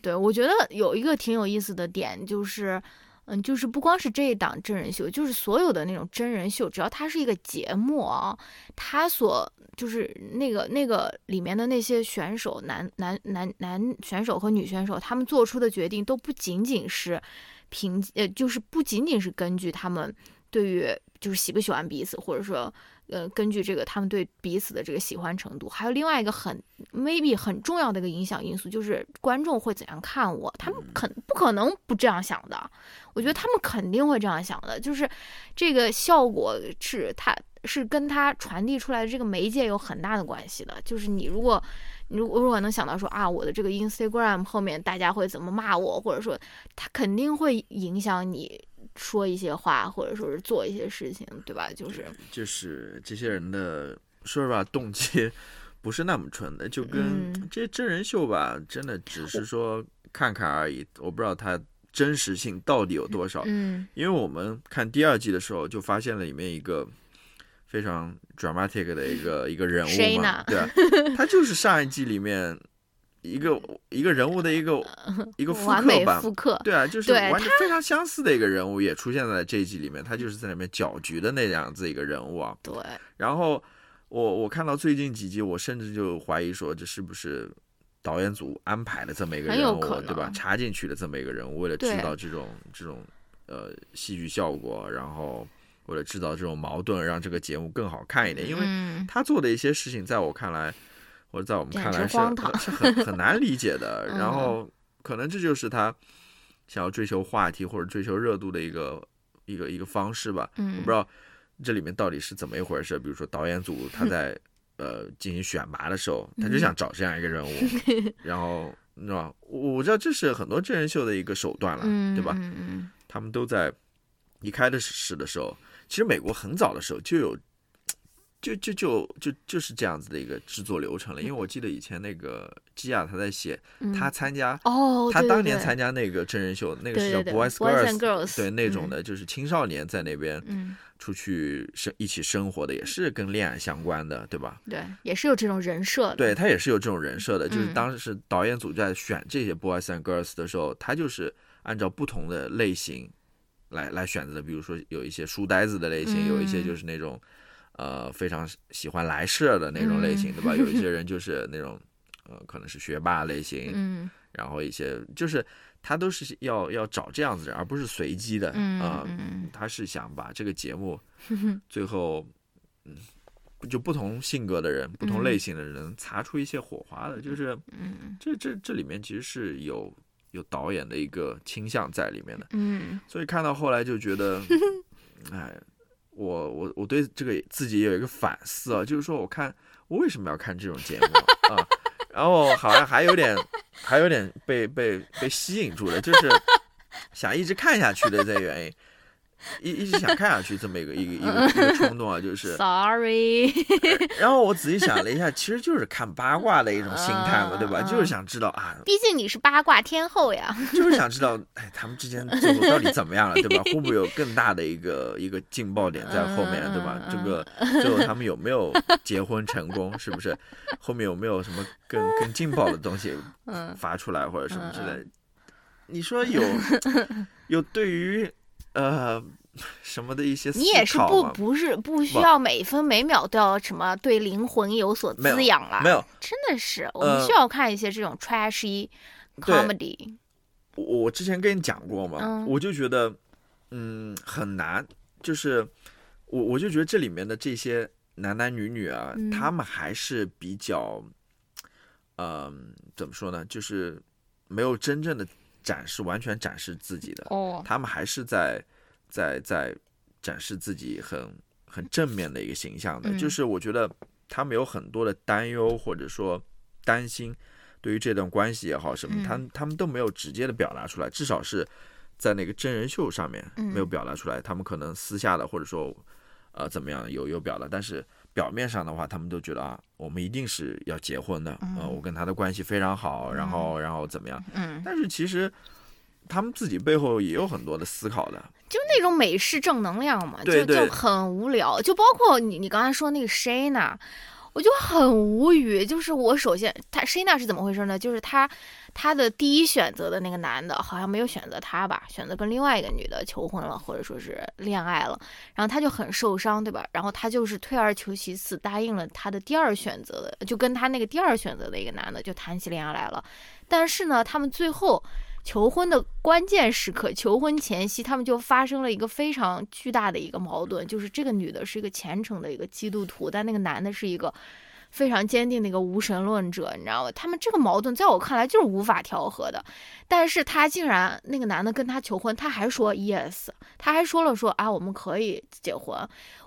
对，我觉得有一个挺有意思的点就是。嗯，就是不光是这一档真人秀，就是所有的那种真人秀，只要它是一个节目啊，它所就是那个那个里面的那些选手，男男男男选手和女选手，他们做出的决定都不仅仅是凭呃，就是不仅仅是根据他们对于就是喜不喜欢彼此，或者说。呃，根据这个，他们对彼此的这个喜欢程度，还有另外一个很 maybe 很重要的一个影响因素，就是观众会怎样看我。他们肯不可能不这样想的，我觉得他们肯定会这样想的。就是这个效果是他是跟他传递出来的这个媒介有很大的关系的。就是你如果你如果能想到说啊，我的这个 Instagram 后面大家会怎么骂我，或者说他肯定会影响你。说一些话，或者说是做一些事情，对吧？就是就是这些人的说实话动机不是那么纯的，就跟这些真人秀吧，真的只是说看看而已。我不知道它真实性到底有多少。嗯，因为我们看第二季的时候，就发现了里面一个非常 dramatic 的一个一个人物嘛，对吧？他就是上一季里面。一个一个人物的一个一个 复刻版，复刻对啊，就是完全非常相似的一个人物，也出现在这一集里面。他就是在里面搅局的那样子一个人物啊。对。然后我我看到最近几集，我甚至就怀疑说，这是不是导演组安排的这么一个人物，对吧？插进去的这么一个人物，为了制造这种这种呃戏剧效果，然后为了制造这种矛盾，让这个节目更好看一点。因为他做的一些事情，在我看来。或者在我们看来是是很很难理解的，然后可能这就是他想要追求话题或者追求热度的一个一个一个方式吧。嗯，我不知道这里面到底是怎么一回事。比如说导演组他在呃进行选拔的时候，他就想找这样一个人物，然后你知道吧？我知道这是很多真人秀的一个手段了，对吧？嗯他们都在一开始的时候，其实美国很早的时候就有。就就就就就是这样子的一个制作流程了，因为我记得以前那个基亚他在写，他参加哦，他当年参加那个真人秀，那个是叫 Boys Girls，对那种的，就是青少年在那边嗯。出去生一起生活的，也是跟恋爱相关的，对吧？对，也是有这种人设的，对他也是有这种人设的，就是当时导演组在选这些 Boys and Girls 的时候，他就是按照不同的类型来来选择的，比如说有一些书呆子的类型，有一些就是那种。呃，非常喜欢来事的那种类型，对吧？有一些 人就是那种，呃，可能是学霸类型，嗯，然后一些就是他都是要要找这样子人，而不是随机的，啊，他是想把这个节目 最后，嗯，就不同性格的人、不同类型的人擦出一些火花的，就是，嗯，这这这里面其实是有有导演的一个倾向在里面的，嗯，所以看到后来就觉得，哎。我我我对这个自己有一个反思啊，就是说，我看我为什么要看这种节目啊？然后好像还有点，还有点被被被吸引住了，就是想一直看下去的这原因。一一直想看下去这么一个一个一个 一个冲动啊，就是。Sorry。然后我仔细想了一下，其实就是看八卦的一种心态嘛，对吧？就是想知道啊。毕竟你是八卦天后呀。就是想知道，哎，他们之间最后到底怎么样了，对吧？会不会有更大的一个一个劲爆点在后面，对吧？这个最后他们有没有 结婚成功，是不是？后面有没有什么更更劲爆的东西发出来或者什么之类？你说有有对于。呃，什么的一些你也是不不是不需要每分每秒都要什么对灵魂有所滋养了，没有，真的是我们需要看一些这种 trashy comedy。我我之前跟你讲过嘛，嗯我就觉得，嗯，很难，就是我我就觉得这里面的这些男男女女啊，嗯。他们还是比较，嗯、怎么说呢，就是没有真正的展示，完全展示自己的，哦，他们还是在在在展示自己很很正面的一个形象的，嗯。就是我觉得他们有很多的担忧或者说担心，对于这段关系也好什么，嗯。他他们都没有直接的表达出来，至少是在那个真人秀上面嗯。没有表达出来，他们可能私下的或者说呃怎么样有有表达，但是表面上的话，他们都觉得啊，我们一定是要结婚的，呃，我跟他的关系非常好，然后然后怎么样，嗯，但是其实他们自己背后也有很多的思考的，就那种美式正能量嘛，就对对。就很无聊。就包括你你刚才说那个 Shayna，我就很无语。就是我首先，他 Shayna 是怎么回事呢？就是他他的第一选择的那个男的，好像没有选择他吧，选择跟另外一个女的求婚了，或者说是恋爱了，然后他就很受伤，对吧？然后他就是退而求其次，答应了他的第二选择的，就跟他那个第二选择的一个男的就谈起恋爱来了。但是呢，他们最后求婚的关键时刻，求婚前夕，他们就发生了一个非常巨大的一个矛盾，就是这个女的是一个虔诚的一个基督徒，但那个男的是一个非常坚定的一个无神论者，你知道吗？他们这个矛盾在我看来就是无法调和的，但是他竟然那个男的跟他求婚，他还说 yes，他还说了说啊我们可以结婚，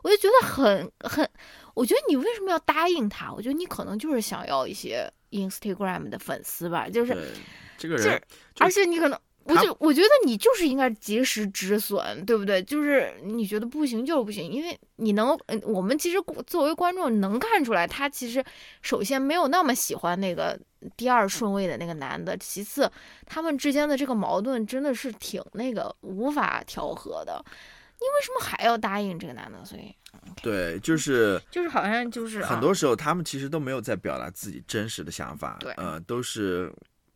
我就觉得很很，我觉得你为什么要答应他？我觉得你可能就是想要一些 Instagram 的粉丝吧，就是。对这个人，而且你可能，我就我觉得你就是应该及时止损，对不对？就是你觉得不行就是不行，因为你能，嗯我们其实作为观众能看出来，他其实首先没有那么喜欢那个第二顺位的那个男的，其次他们之间的这个矛盾真的是挺那个无法调和的。你为什么还要答应这个男的？所以对，就是就是好像就是啊很多时候他们其实都没有在表达自己真实的想法，对呃，都是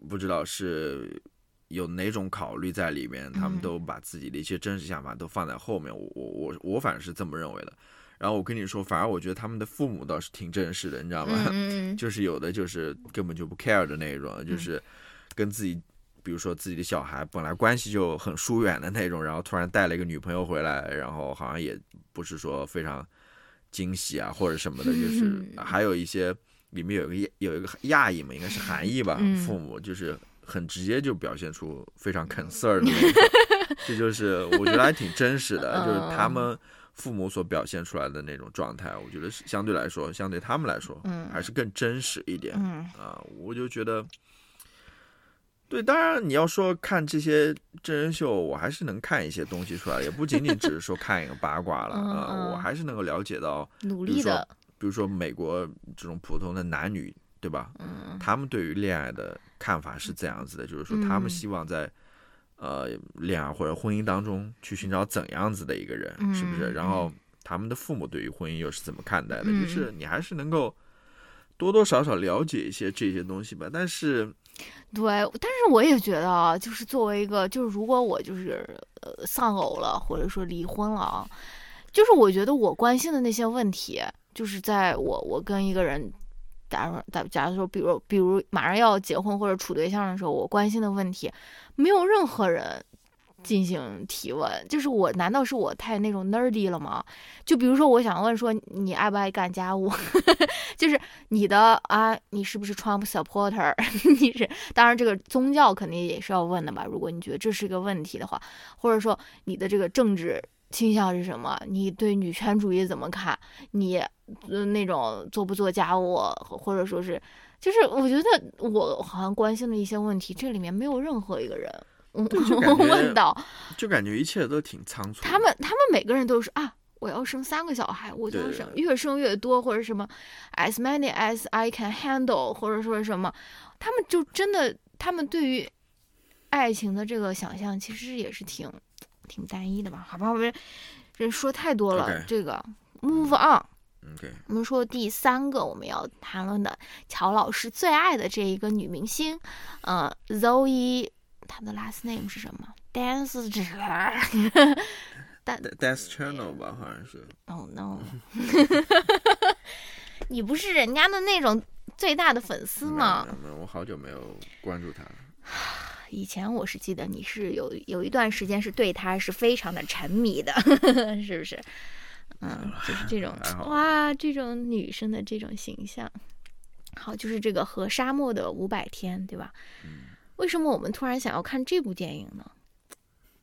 不知道是有哪种考虑在里面，他们嗯都把自己的一些真实想法都放在后面。我我我我反正是这么认为的。然后我跟你说，反而我觉得他们的父母倒是挺正式的，你知道吗？就是有的就是根本就不 care 的那种，就是跟自己，比如说自己的小孩本来关系就很疏远的那种，然后突然带了一个女朋友回来，然后好像也不是说非常惊喜啊或者什么的，就是还有一些里面有一个有一个亚裔嘛，应该是韩裔吧，嗯父母就是很直接就表现出非常 concern 的那种，这就是我觉得还挺真实的，就是他们。父母所表现出来的那种状态，我觉得是相对来说，相对他们来说，嗯还是更真实一点。嗯啊，我就觉得，对，当然你要说看这些真人秀，我还是能看一些东西出来，也不仅仅只是说看一个八卦了嗯啊、嗯我还是能够了解到，努力的，比如说美国这种普通的男女，对吧？嗯他们对于恋爱的看法是这样子的，就是说他们嗯希望在。呃，恋爱或者婚姻当中去寻找怎样子的一个人，是不是？嗯然后他们的父母对于婚姻又是怎么看待的？嗯就是你还是能够多多少少了解一些这些东西吧。但是，对，但是我也觉得啊，就是作为一个，就是如果我就是呃丧偶了，或者说离婚了啊，就是我觉得我关心的那些问题，就是在我我跟一个人，假如假假如说，比如比如马上要结婚或者处对象的时候，我关心的问题，没有任何人。进行提问，就是我难道是我太那种 nerdy 了吗？就比如说，我想问说，你爱不爱干家务？就是你的啊，你是不是 Trump supporter？你是当然，这个宗教肯定也是要问的吧？如果你觉得这是一个问题的话，或者说你的这个政治倾向是什么？你对女权主义怎么看？你呃那种做不做家务，或者说是，就是我觉得我好像关心的一些问题，这里面没有任何一个人。嗯，问到就感觉一切都挺仓促。他们，他们每个人都是啊，我要生三个小孩，我就要生越生越多，或者什么，as many as I can handle，或者说什么，他们就真的，他们对于爱情的这个想象其实也是挺挺单一的吧？好吧，我们这说太多了这个 move on。OK，我们说第三个我们要谈论的，乔老师最爱的这一个女明星，呃，Zoe，她的 last name 是什么？Dance Death Channel 吧，好像是。Oh no！你不是人家的那种最大的粉丝吗？我好久没有关注她了。以前我是记得你是有有一段时间是对他是非常的沉迷的，是不是？嗯，就是这种哇，这种女生的这种形象。好，就是这个和沙漠的五百天，对吧？为什么我们突然想要看这部电影呢？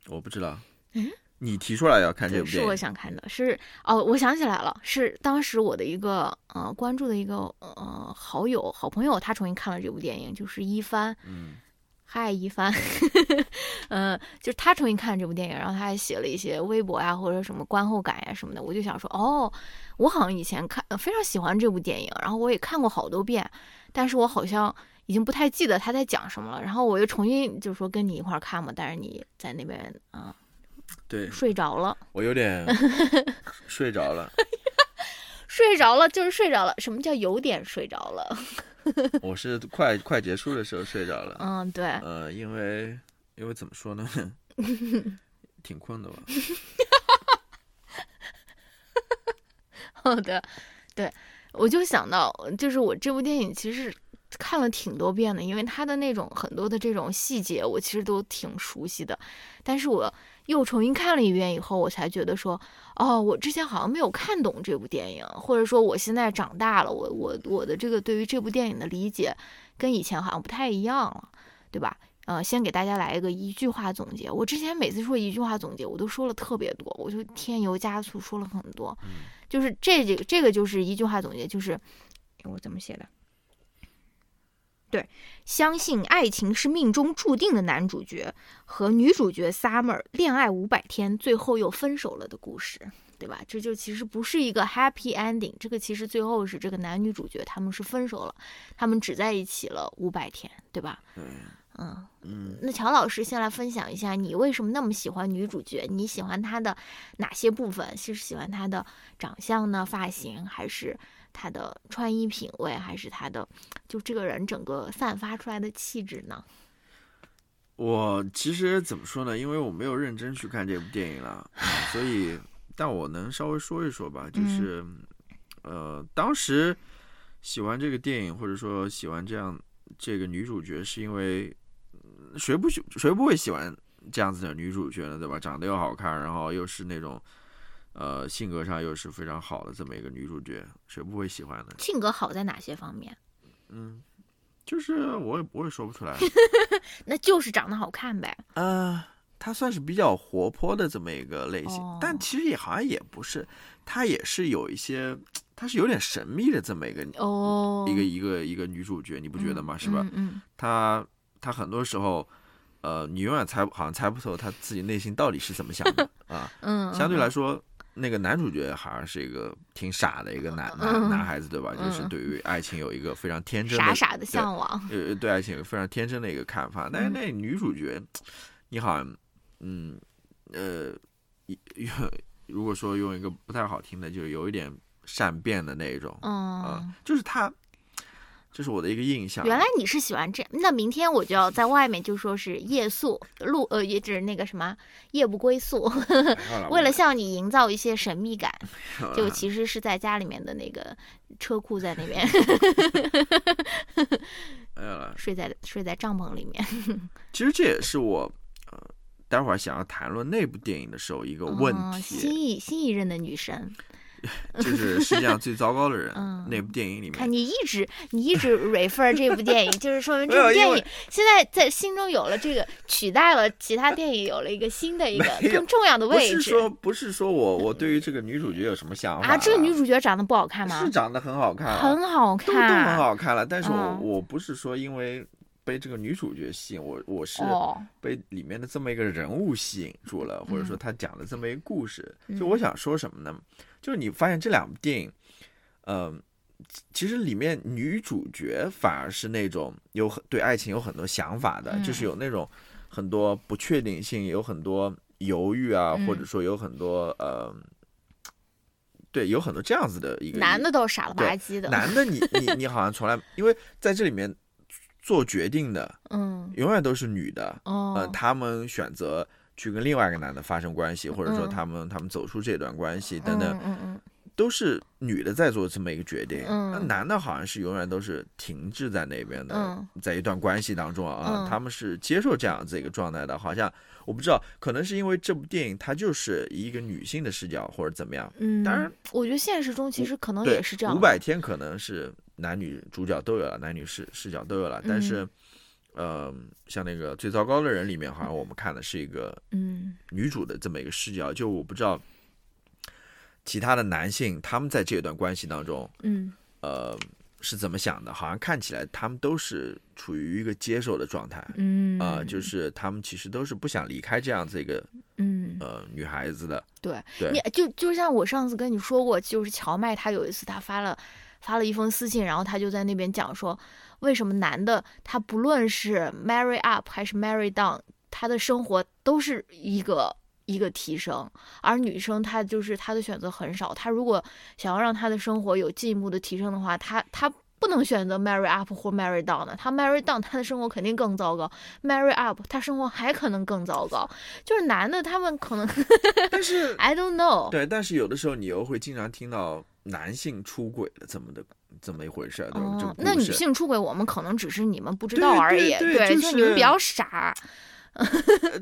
我不知道。嗯，你提出来要看这对，是我部电影，想看的，是哦，我想起来了，是当时我的一个呃关注的一个呃好友好朋友，他重新看了这部电影，就是一帆。嗯，嗨，一帆，嗯，就是他重新看这部电影，然后他还写了一些微博呀、或者什么观后感呀什么的。我就想说，哦，我好像以前看呃非常喜欢这部电影，然后我也看过好多遍，但是我好像已经不太记得他在讲什么了。然后我又重新就说跟你一块儿看嘛，但是你在那边啊、对 睡着了，我有点睡着了。睡着了就是睡着了。什么叫有点睡着了？我是快快结束的时候睡着了。嗯，对，呃，因为因为怎么说呢，挺困的吧。好的，对，我就想到，就是我这部电影其实看了挺多遍的，因为它的那种很多的这种细节，我其实都挺熟悉的。但是我又重新看了一遍以后，我才觉得说，哦，我之前好像没有看懂这部电影，或者说我现在长大了，我我我的这个对于这部电影的理解跟以前好像不太一样了，对吧？呃，先给大家来一个一句话总结。我之前每次说一句话总结，我都说了特别多，我就添油加醋说了很多。就是这这个这个就是一句话总结，就是我怎么写的？对，相信爱情是命中注定的男主角和女主角 Summer 恋爱五百天，最后又分手了的故事，对吧？这就其实不是一个 happy ending，这个其实最后是这个男女主角他们是分手了，他们只在一起了五百天，对吧？对，嗯，嗯，那乔老师先来分享一下，你为什么那么喜欢女主角？你喜欢她的哪些部分？是喜欢她的长相呢、发型，还是她的穿衣品味，还是他的就这个人整个散发出来的气质呢？我其实怎么说呢？因为我没有认真去看这部电影了，所以，但我能稍微说一说吧，就是，呃，当时喜欢这个电影，或者说喜欢这样这个女主角，是因为嗯谁不喜谁不会喜欢这样子的女主角呢？对吧？长得又好看，然后又是那种。呃，性格上又是非常好的这么一个女主角，谁不会喜欢呢？性格好在哪些方面？嗯，就是我也我也说不出来。那就是长得好看呗。呃，她算是比较活泼的这么一个类型，哦但其实也好像也不是，她也是有一些，她是有点神秘的这么一个、哦，一个一个一个女主角，你不觉得吗？是吧？嗯嗯她她很多时候，呃，你永远猜好像猜不透她自己内心到底是怎么想的 啊。嗯，相对来，说，那个男主角好像是一个挺傻的一个男男嗯男孩子，对吧？就是嗯对于爱情有一个非常天真的傻傻的向往。呃，对爱情有非常天真的一个看法。但是嗯那女主角，你好像，嗯，呃，用如果说用一个不太好听的，就是有一点善变的那一种，啊、嗯，就是她，这是我的一个印象。原来你是喜欢这，那明天我就要在外面就说是夜宿路，呃，也就是那个什么夜不归宿，为了向你营造一些神秘感，就其实是在家里面的那个车库在那边 睡在睡在帐篷里面。其实这也是我呃，待会儿想要谈论那部电影的时候一个问嗯题，新一新一任的女神，就是世界上最糟糕的人。嗯那部电影里面，看你一直你一直 refer 这部电影，就是说明这部电影现在在心中有了这个取代了其他电影，有了一个新的一个更重要的位置是说不是说我我对于这个女主角有什么想法啊。这个女主主角长得不好看吗是？长得很好看啊，很好都都，很好看了，但是我、嗯我不是说因为被这个女主角吸引，我我是哦，被里面的这么一个人物吸引住了，或者说嗯他讲的这么一个故事。嗯就我想说什么呢？就是你发现这两部电影，嗯、其实里面女主角反而是那种有很对爱情有很多想法的，嗯就是有那种很多不确定性，有很多犹豫啊，嗯或者说有很多呃。对，有很多这样子的一个男的都是傻了吧唧的，男的你你你好像从来，因为在这里面做决定的嗯。永远都是女的，哦，呃，他们选择去跟另外一个男的发生关系，或者说嗯。他们他们走出这段关系等等，嗯嗯都是女的在做这么一个决定，嗯。那男的好像是永远都是停滞在那边的，嗯。在一段关系当中啊，嗯他们是接受这样子一个状态的，好像我不知道，可能是因为这部电影它就是以一个女性的视角或者怎么样，嗯，当然，我觉得现实中其实可能也是这样。五百天可能是男女主角都有了，男女视视角都有了，但是。呃，像那个最糟糕的人里面，好像我们看的是一个嗯。女主的这么一个视角，就我不知道其他的男性他们在这段关系当中，嗯。呃，是怎么想的？好像看起来他们都是处于一个接受的状态，嗯。啊、就是他们其实都是不想离开这样子一个嗯，呃女孩子的，对，对。你就就像我上次跟你说过，就是乔麦他有一次他发了发了一封私信，然后他就在那边讲说，为什么男的他不论是 marry up 还是 marry down，他的生活都是一个。一个提升，而女生她就是她的选择很少。她如果想要让她的生活有进一步的提升的话，她她不能选择 marry up 或 marry down 的。她 marry down，她的生活肯定更糟糕；marry up，她生活还可能更糟糕。就是男的，他们可能 但是 I don't know。对，但是有的时候你又会经常听到男性出轨了怎么的怎么一回事儿，对吧？哦，那女性出轨，我们可能只是你们不知道而已。对对就是你们比较傻，呃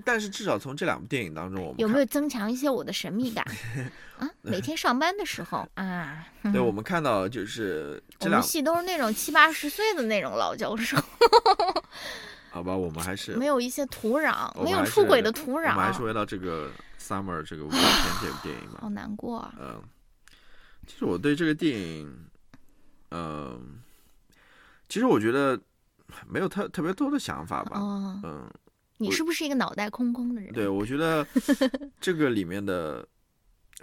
但是至少从这两部电影当中，我们有没有增强一些我的神秘感啊？每天上班的时候啊，对我们看到就是我们这两系都是那种七八十岁的那种老教授，好吧，我们还是没有一些土壤，没有出轨的土壤我们还是，回到这个 Summer 这个五月天这部电影嘛好，难过啊。嗯，其实我对这个电影，嗯，其实我觉得没有特特别多的想法吧，哦，嗯，你是不是一个脑袋空空的人？对，我觉得 这个里面的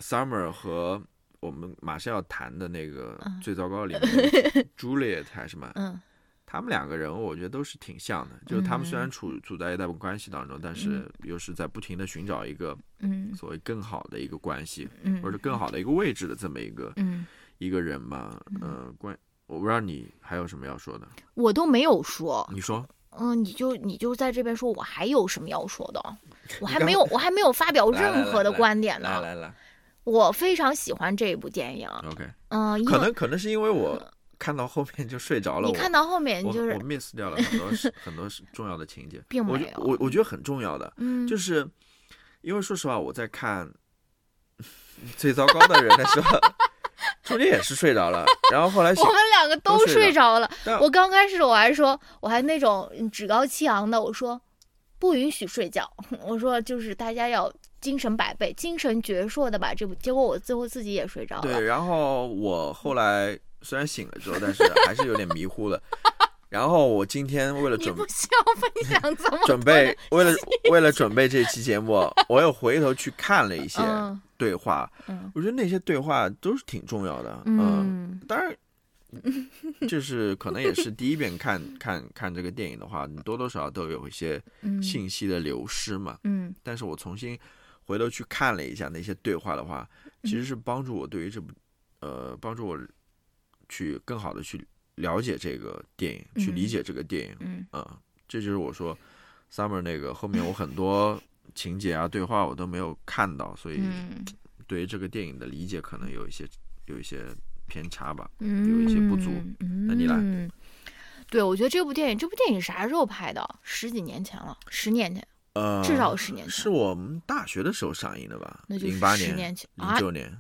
Summer 和我们马上要谈的那个嗯。最糟糕里面的 Juliet 还是什么，嗯他们两个人物我觉得都是挺像的，就是他们虽然嗯。处处在一段关系当中，但是又是在不停的寻找一个嗯。所谓更好的一个关系，嗯，或者更好的一个位置的这么一个嗯，一个人嘛，呃，关我不知道你还有什么要说的，我都没有说，你说，嗯，你就你就在这边说，我还有什么要说的？我还没有，我还没有发表任何的观点呢。来来来。我非常喜欢这一部电影，，OK，嗯，可能可能是因为我看到后面就睡着了，我你看到后面就是我 miss 掉了很多是 很多是重要的情节，并没有我我觉得很重要的，嗯，就是因为说实话，我在看 最糟糕的人的时候，中间也是睡着了，然后后来我，们两个都都睡睡着了。但我刚开始我还说，我还那种趾高气昂的，我说不允许睡觉，我说就是大家要精神百倍、精神矍铄的把这部。结果我最后自己也睡着了对，然后我后来虽然醒了之后，但是还是有点迷糊了。然后我今天为了准不需要分享怎么准备，为了为了准备这期节目，我又回头去看了一些嗯。对话，嗯。我觉得那些对话都是挺重要的。嗯，嗯。当然，就是可能也是第一遍看 看看这个电影的话，你多多少少都有一些嗯。信息的流失嘛。嗯。但是我重新回头去看了一下那些对话的话，其实是帮助我对于这部呃帮助我去更好的去了解这个电影，去理嗯解这个电影。嗯啊、这就是我说 Summer 那个后面我很多情节啊对话我都没有看到，所以嗯对于这个电影的理解可能有一些有一些偏差吧。嗯，有一些不足嗯。那你来嗯对，我觉得这部电影，这部电影啥时候拍的？十几年前了，十年前，呃，至少十年前是我们大学的时候上映的吧？那就是零八十年前零啊九年。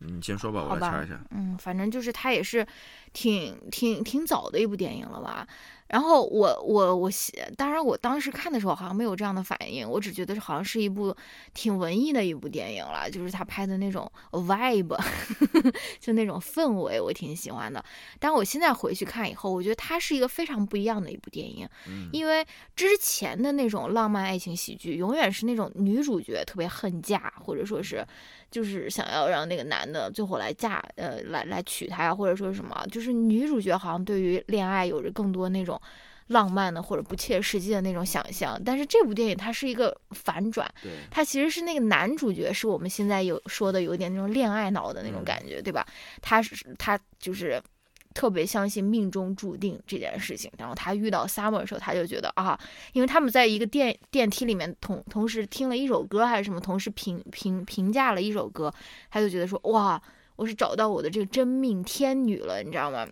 你先说吧，我来查一下。嗯，反正就是它也是挺挺挺早的一部电影了吧。然后我我我喜，当然我当时看的时候好像没有这样的反应，我只觉得好像是一部挺文艺的一部电影了，就是他拍的那种 vibe，就那种氛围，我挺喜欢的。但我现在回去看以后，我觉得它是一个非常不一样的一部电影，嗯因为之前的那种浪漫爱情喜剧，永远是那种女主角特别恨嫁，或者说是就是想要让那个男的最后来嫁，呃，来来娶她呀，或者说是什么，就是女主角好像对于恋爱有着更多那种浪漫的或者不切实际的那种想象。但是这部电影它是一个反转，它，其实是那个男主角，是我们现在有说的有点那种恋爱脑的那种嗯感觉，对吧？他是他就是特别相信命中注定这件事情。然后他遇到 Summer 的时候，他就觉得啊，因为他们在一个电电梯里面同同时听了一首歌还是什么，同时评评评价了一首歌，他就觉得说哇，我是找到我的这个真命天女了，你知道吗？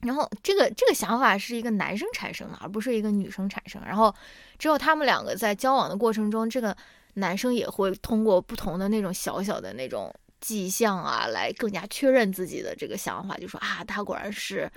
然后这个这个想法是一个男生产生的，而不是一个女生产生。然后之后他们两个在交往的过程中，这个男生也会通过不同的那种小小的那种迹象啊，来更加确认自己的这个想法，就说啊，她果然是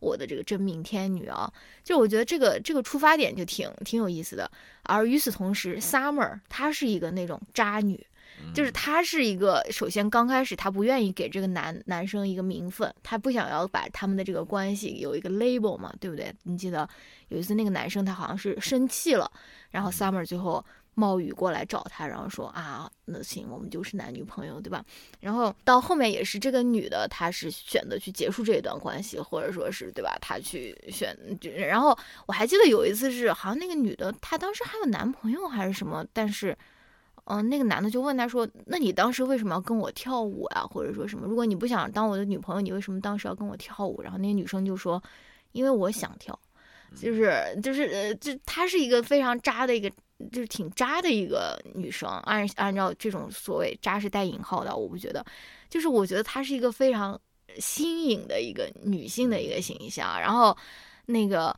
我的这个真命天女啊。就我觉得这个这个出发点就挺挺有意思的。而与此同时，Summer 她是一个那种渣女。就是她是一个，首先刚开始她不愿意给这个男男生一个名分，她不想要把他们的这个关系有一个 label 嘛，对不对？你记得有一次那个男生他好像是生气了，然后 Summer 最后冒雨过来找他，然后说啊，那行我们就是男女朋友，对吧？然后到后面也是这个女的，她是选择去结束这一段关系，或者说是对吧？她去选，然后我还记得有一次是好像那个女的她当时还有男朋友还是什么，但是。嗯，那个男的就问她说：“那你当时为什么要跟我跳舞啊？或者说什么？如果你不想当我的女朋友，你为什么当时要跟我跳舞？”然后那个女生就说：“因为我想跳。”就是就是呃，就她是一个非常渣的一个，就是挺渣的一个女生。按按照这种所谓渣是带引号的，我不觉得。就是我觉得她是一个非常新颖的一个女性的一个形象。然后那个。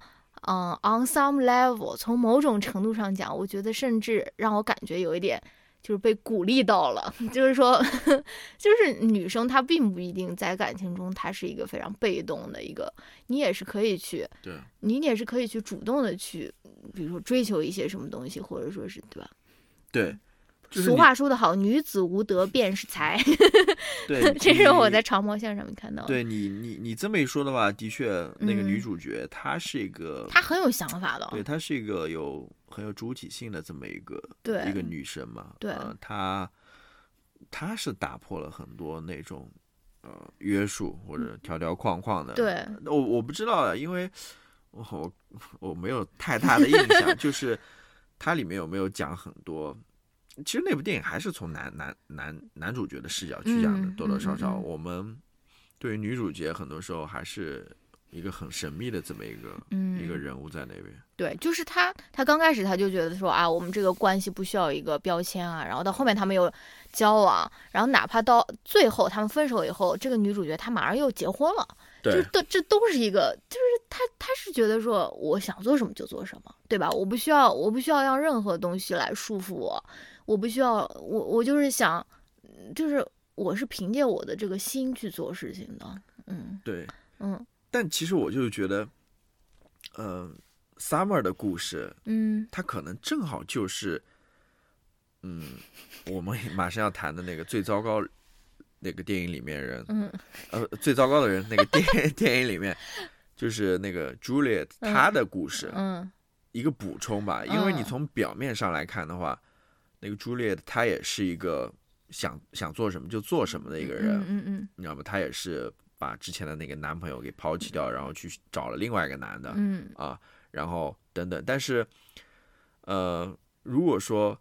嗯，on some level，从某种程度上讲，我觉得甚至让我感觉有一点就是被鼓励到了。就是说，就是女生她并不一定在感情中她是一个非常被动的一个，你也是可以去，对，你也是可以去主动的去，比如说追求一些什么东西，或者说是对吧？对。俗话说得好，女子无德便是才。对，这是我在长毛线上面看到。对你，你你这么一说的话，的确，那个女主角她是一个，她很有想法的。对，她是一个有很有主体性的这么一个对一个女生嘛。对，她她是打破了很多那种呃约束或者条条框框的。对，我我不知道，因为我我我没有太大的印象，就是它里面有没有讲很多。其实那部电影还是从男男男男主角的视角去讲的，多多少少我们对于女主角很多时候还是一个很神秘的这么一个一个人物在那边。对，就是他，他刚开始他就觉得说啊，我们这个关系不需要一个标签啊，然后到后面他们又交往，然后哪怕到最后他们分手以后，这个女主角她马上又结婚了，就都这都是一个，就是他他是觉得说我想做什么就做什么，对吧？我不需要我不需要让任何东西来束缚我。我不需要，我我就是想，就是我是凭借我的这个心去做事情的，嗯，对，嗯，但其实我就是觉得，呃，Summer 的故事，嗯，他可能正好就是，嗯，我们马上要谈的那个最糟糕那个电影里面人，嗯，呃，最糟糕的人那个电 电影里面，就是那个 Juliet 她的故事，嗯，一个补充吧，因为你从表面上来看的话。那个 Juliet，她也是一个想想做什么就做什么的一个人，嗯嗯，你知道吗？她也是把之前的那个男朋友给抛弃掉，然后去找了另外一个男的，嗯。啊，然后等等。但是，呃，如果说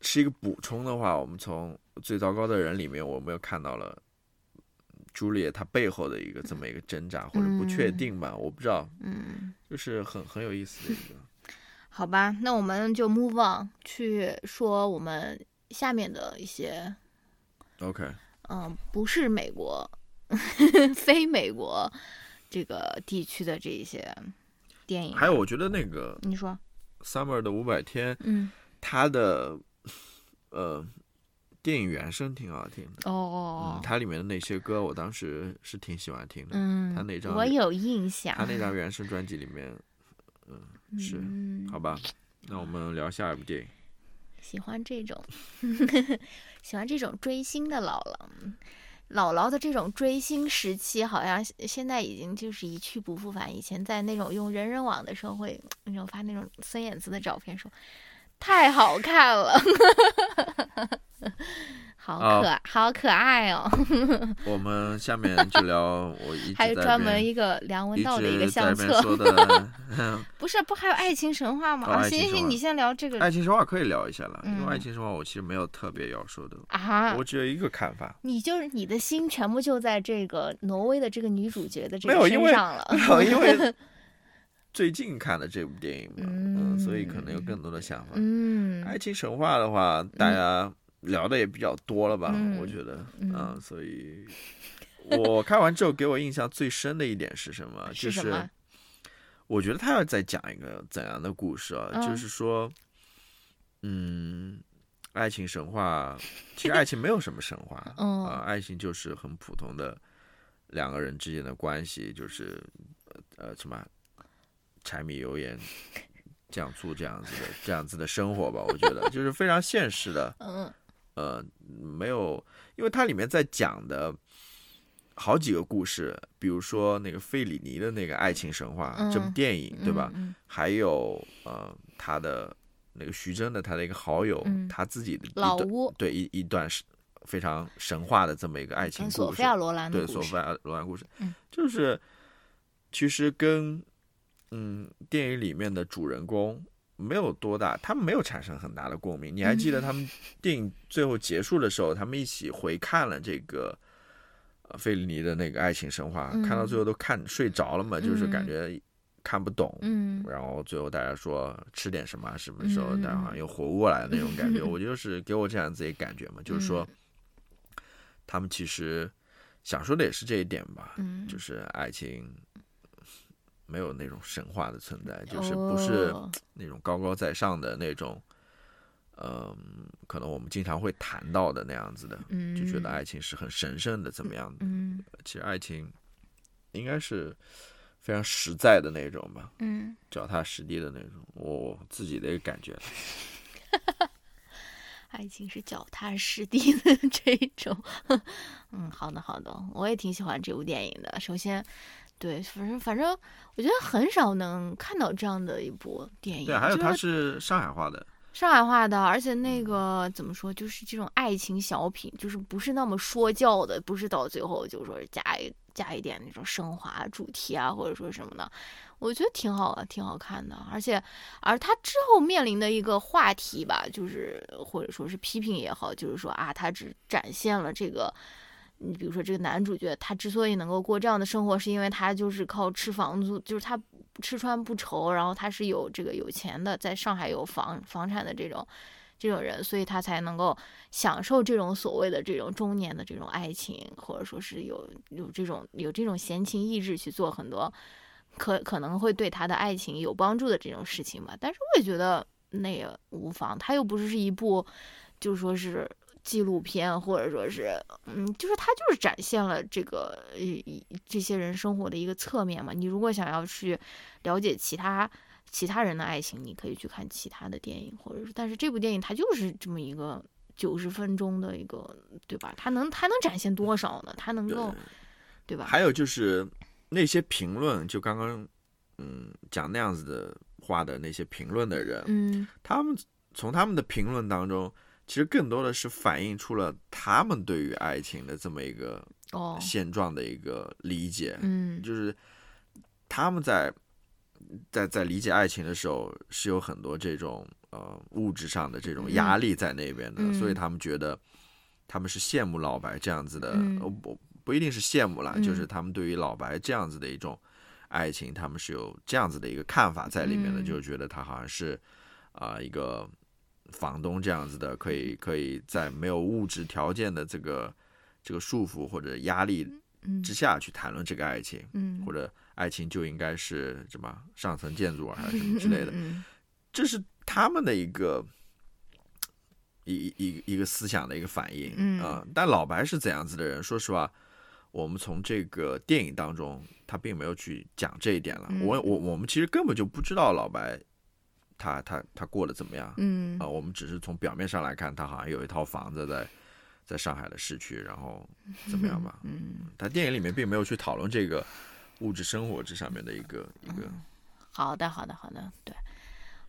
是一个补充的话，我们从最糟糕的人里面，我们又看到了朱丽叶她背后的一个这么一个挣扎或者不确定吧？我不知道，嗯，就是很很有意思的一个。好吧，那我们就 move on 去说我们下面的一些，OK，嗯，不是美国，非美国这个地区的这一些电影。还有，我觉得那个你说，Summer 的五百天，嗯，它的呃电影原声挺好听的。哦它里面的那些歌，我当时是挺喜欢听的。嗯，他那张我有印象。他那张原声专辑里面。嗯，是，好吧，那我们聊下一部电影。喜欢这种，喜欢这种追星的姥姥，姥姥的这种追星时期，好像现在已经就是一去不复返。以前在那种用人人网的时候，会那种发那种孙燕姿的照片，说太好看了。好啊。可好可爱哦，我们下面就聊我一直还有专门一个梁文道的一个相册，说的。不是不还有爱情神话吗？行行行，你先聊这个。爱情神话可以聊一下了，因为嗯。爱情神话我其实没有特别要说的，啊。我，只有一个看法。你就是你的心全部就在这个挪威的这个女主角的这个没有因为身上了。没有，因为最近看的这部电影嘛，嗯嗯，所以可能有更多的想法。嗯爱情神话的话，大家聊的也比较多了吧？嗯我觉得，嗯嗯，所以我看完之后给我印象最深的一点是什么？就是什么？我觉得他要再讲一个怎样的故事啊？嗯就是说，嗯，爱情神话，其实爱情没有什么神话，嗯啊，爱情就是很普通的两个人之间的关系，就是呃呃什么柴米油盐酱醋这样子的这样子的生活吧，我觉得就是非常现实的，嗯呃，没有，因为它里面在讲的好几个故事，比如说那个费里尼的那个爱情神话、这部嗯电影，对吧？嗯还有呃他的那个徐峥的他的一个好友，嗯他自己的老屋对一一段是非常神话的这么一个爱情故事跟索菲，亚罗兰对索菲亚罗兰故事，嗯就是其实跟嗯电影里面的主人公没有多大，他们没有产生很大的共鸣。你还记得他们电影最后结束的时候，他们一起回看了这个呃费里尼的那个爱情神话，嗯看到最后都看睡着了嘛，就是感嗯。觉看不懂。嗯。然后最后大家说吃点什么，什么时候大家好像又活过来的那种感觉，我 就是给我这样子一个感觉嘛，就是说他们其实想说的也是这一点吧，嗯，就是爱情没有那种神话的存在，就是不是哦那种高高在上的那种，嗯、可能我们经常会谈到的那样子的，嗯就觉得爱情是很神圣的，怎么样的？嗯其实爱情应该是非常实在的那种吧，嗯脚踏实地的那种，我自己的一个感觉。爱情是脚踏实地的 这种。嗯，好的好的，我也挺喜欢这部电影的。首先，对，反正反正我觉得很少能看到这样的一部电影。对，还有它是是上海话的，上海话的，而且那个怎么说，就是这种爱情小品，就是不是那么说教的，不是到最后就说是加一加一点那种升华主题啊，或者说什么的，我觉得挺好的，挺好看的。而且，而他之后面临的一个话题吧，就是或者说是批评也好，就是说啊，他只展现了这个。你比如说这个男主角，他之所以能够过这样的生活，是因为他就是靠吃房租，就是他吃穿不愁，然后他是有这个有钱的，在上海有房房产的这种这种人，所以他才能够享受这种所谓的这种中年的这种爱情，或者说是有有这种有这种闲情逸致去做很多可可能会对他的爱情有帮助的这种事情吧。但是我也觉得那也无妨，他又不是是一部就说是。纪录片，或者说是，嗯，就是他就是展现了这个呃这些人生活的一个侧面嘛。你如果想要去了解其他其他人的爱情，你可以去看其他的电影，或者是，但是这部电影它就是这么一个九十分钟的一个，对吧？它能它能展现多少呢？它能够，对吧？还有就是那些评论，就刚刚嗯讲那样子的话的那些评论的人，嗯他们从他们的评论当中，其实更多的是反映出了他们对于爱情的这么一个哦。现状的一个理解，嗯。就是他们在在在理解爱情的时候，是有很多这种呃物质上的这种压力在那边的，嗯。所以他们觉得他们是羡慕老白这样子的，嗯。呃不不一定是羡慕啦，嗯就是他们对于老白这样子的一种爱情，他们是有这样子的一个看法在里面的，嗯。就觉得他好像是啊、一个房东这样子的，可以可以在没有物质条件的这个这个束缚或者压力嗯之下去谈论这个爱情，嗯或者爱情就应该是什么上层建筑啊，还是什么 之类的，嗯这是他们的一个一一一一个思想的一个反应，嗯啊但老白是怎样子的人？说实话，我们从这个电影当中，他并没有去讲这一点了。嗯我我我们其实根本就不知道老白他他他过得怎么样嗯啊、嗯我们只是从表面上来看，他好像有一套房子在在上海的市区，然后怎么样吧？嗯，他电影里面并没有去讨论这个物质生活这上面的一个一个。好的好的好的，对。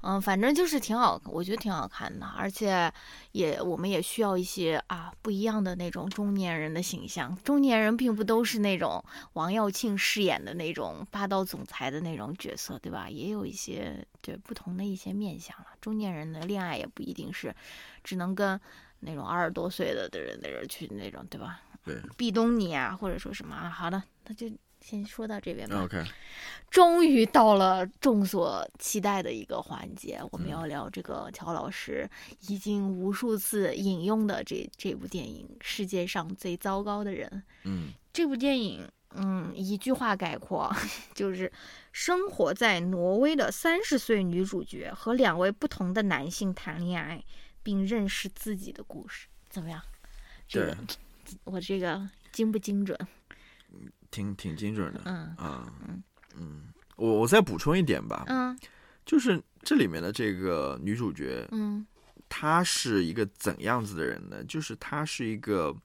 嗯，反正就是挺好，我觉得挺好看的，而且也我们也需要一些啊不一样的那种中年人的形象。中年人并不都是那种王耀庆饰演的那种霸道总裁的那种角色，对吧？也有一些对不同的一些面相了。中年人的恋爱也不一定是只能跟那种二十多岁的的人的人去那种，对吧？对，壁咚你啊，或者说什么啊？好的，那就。先说到这边吧。OK，终于到了众所期待的一个环节，我们要聊这个乔老师已经无数次引用的这这部电影《世界上最糟糕的人》。嗯，这部电影，嗯，一句话概括，就是生活在挪威的三十岁女主角和两位不同的男性谈恋爱，并认识自己的故事，怎么样？这个我这个精不精准？挺挺精准的，嗯啊，嗯，我我再补充一点吧，嗯，就是这里面的这个女主角，嗯，她是一个怎样子的人呢？就是她是一个，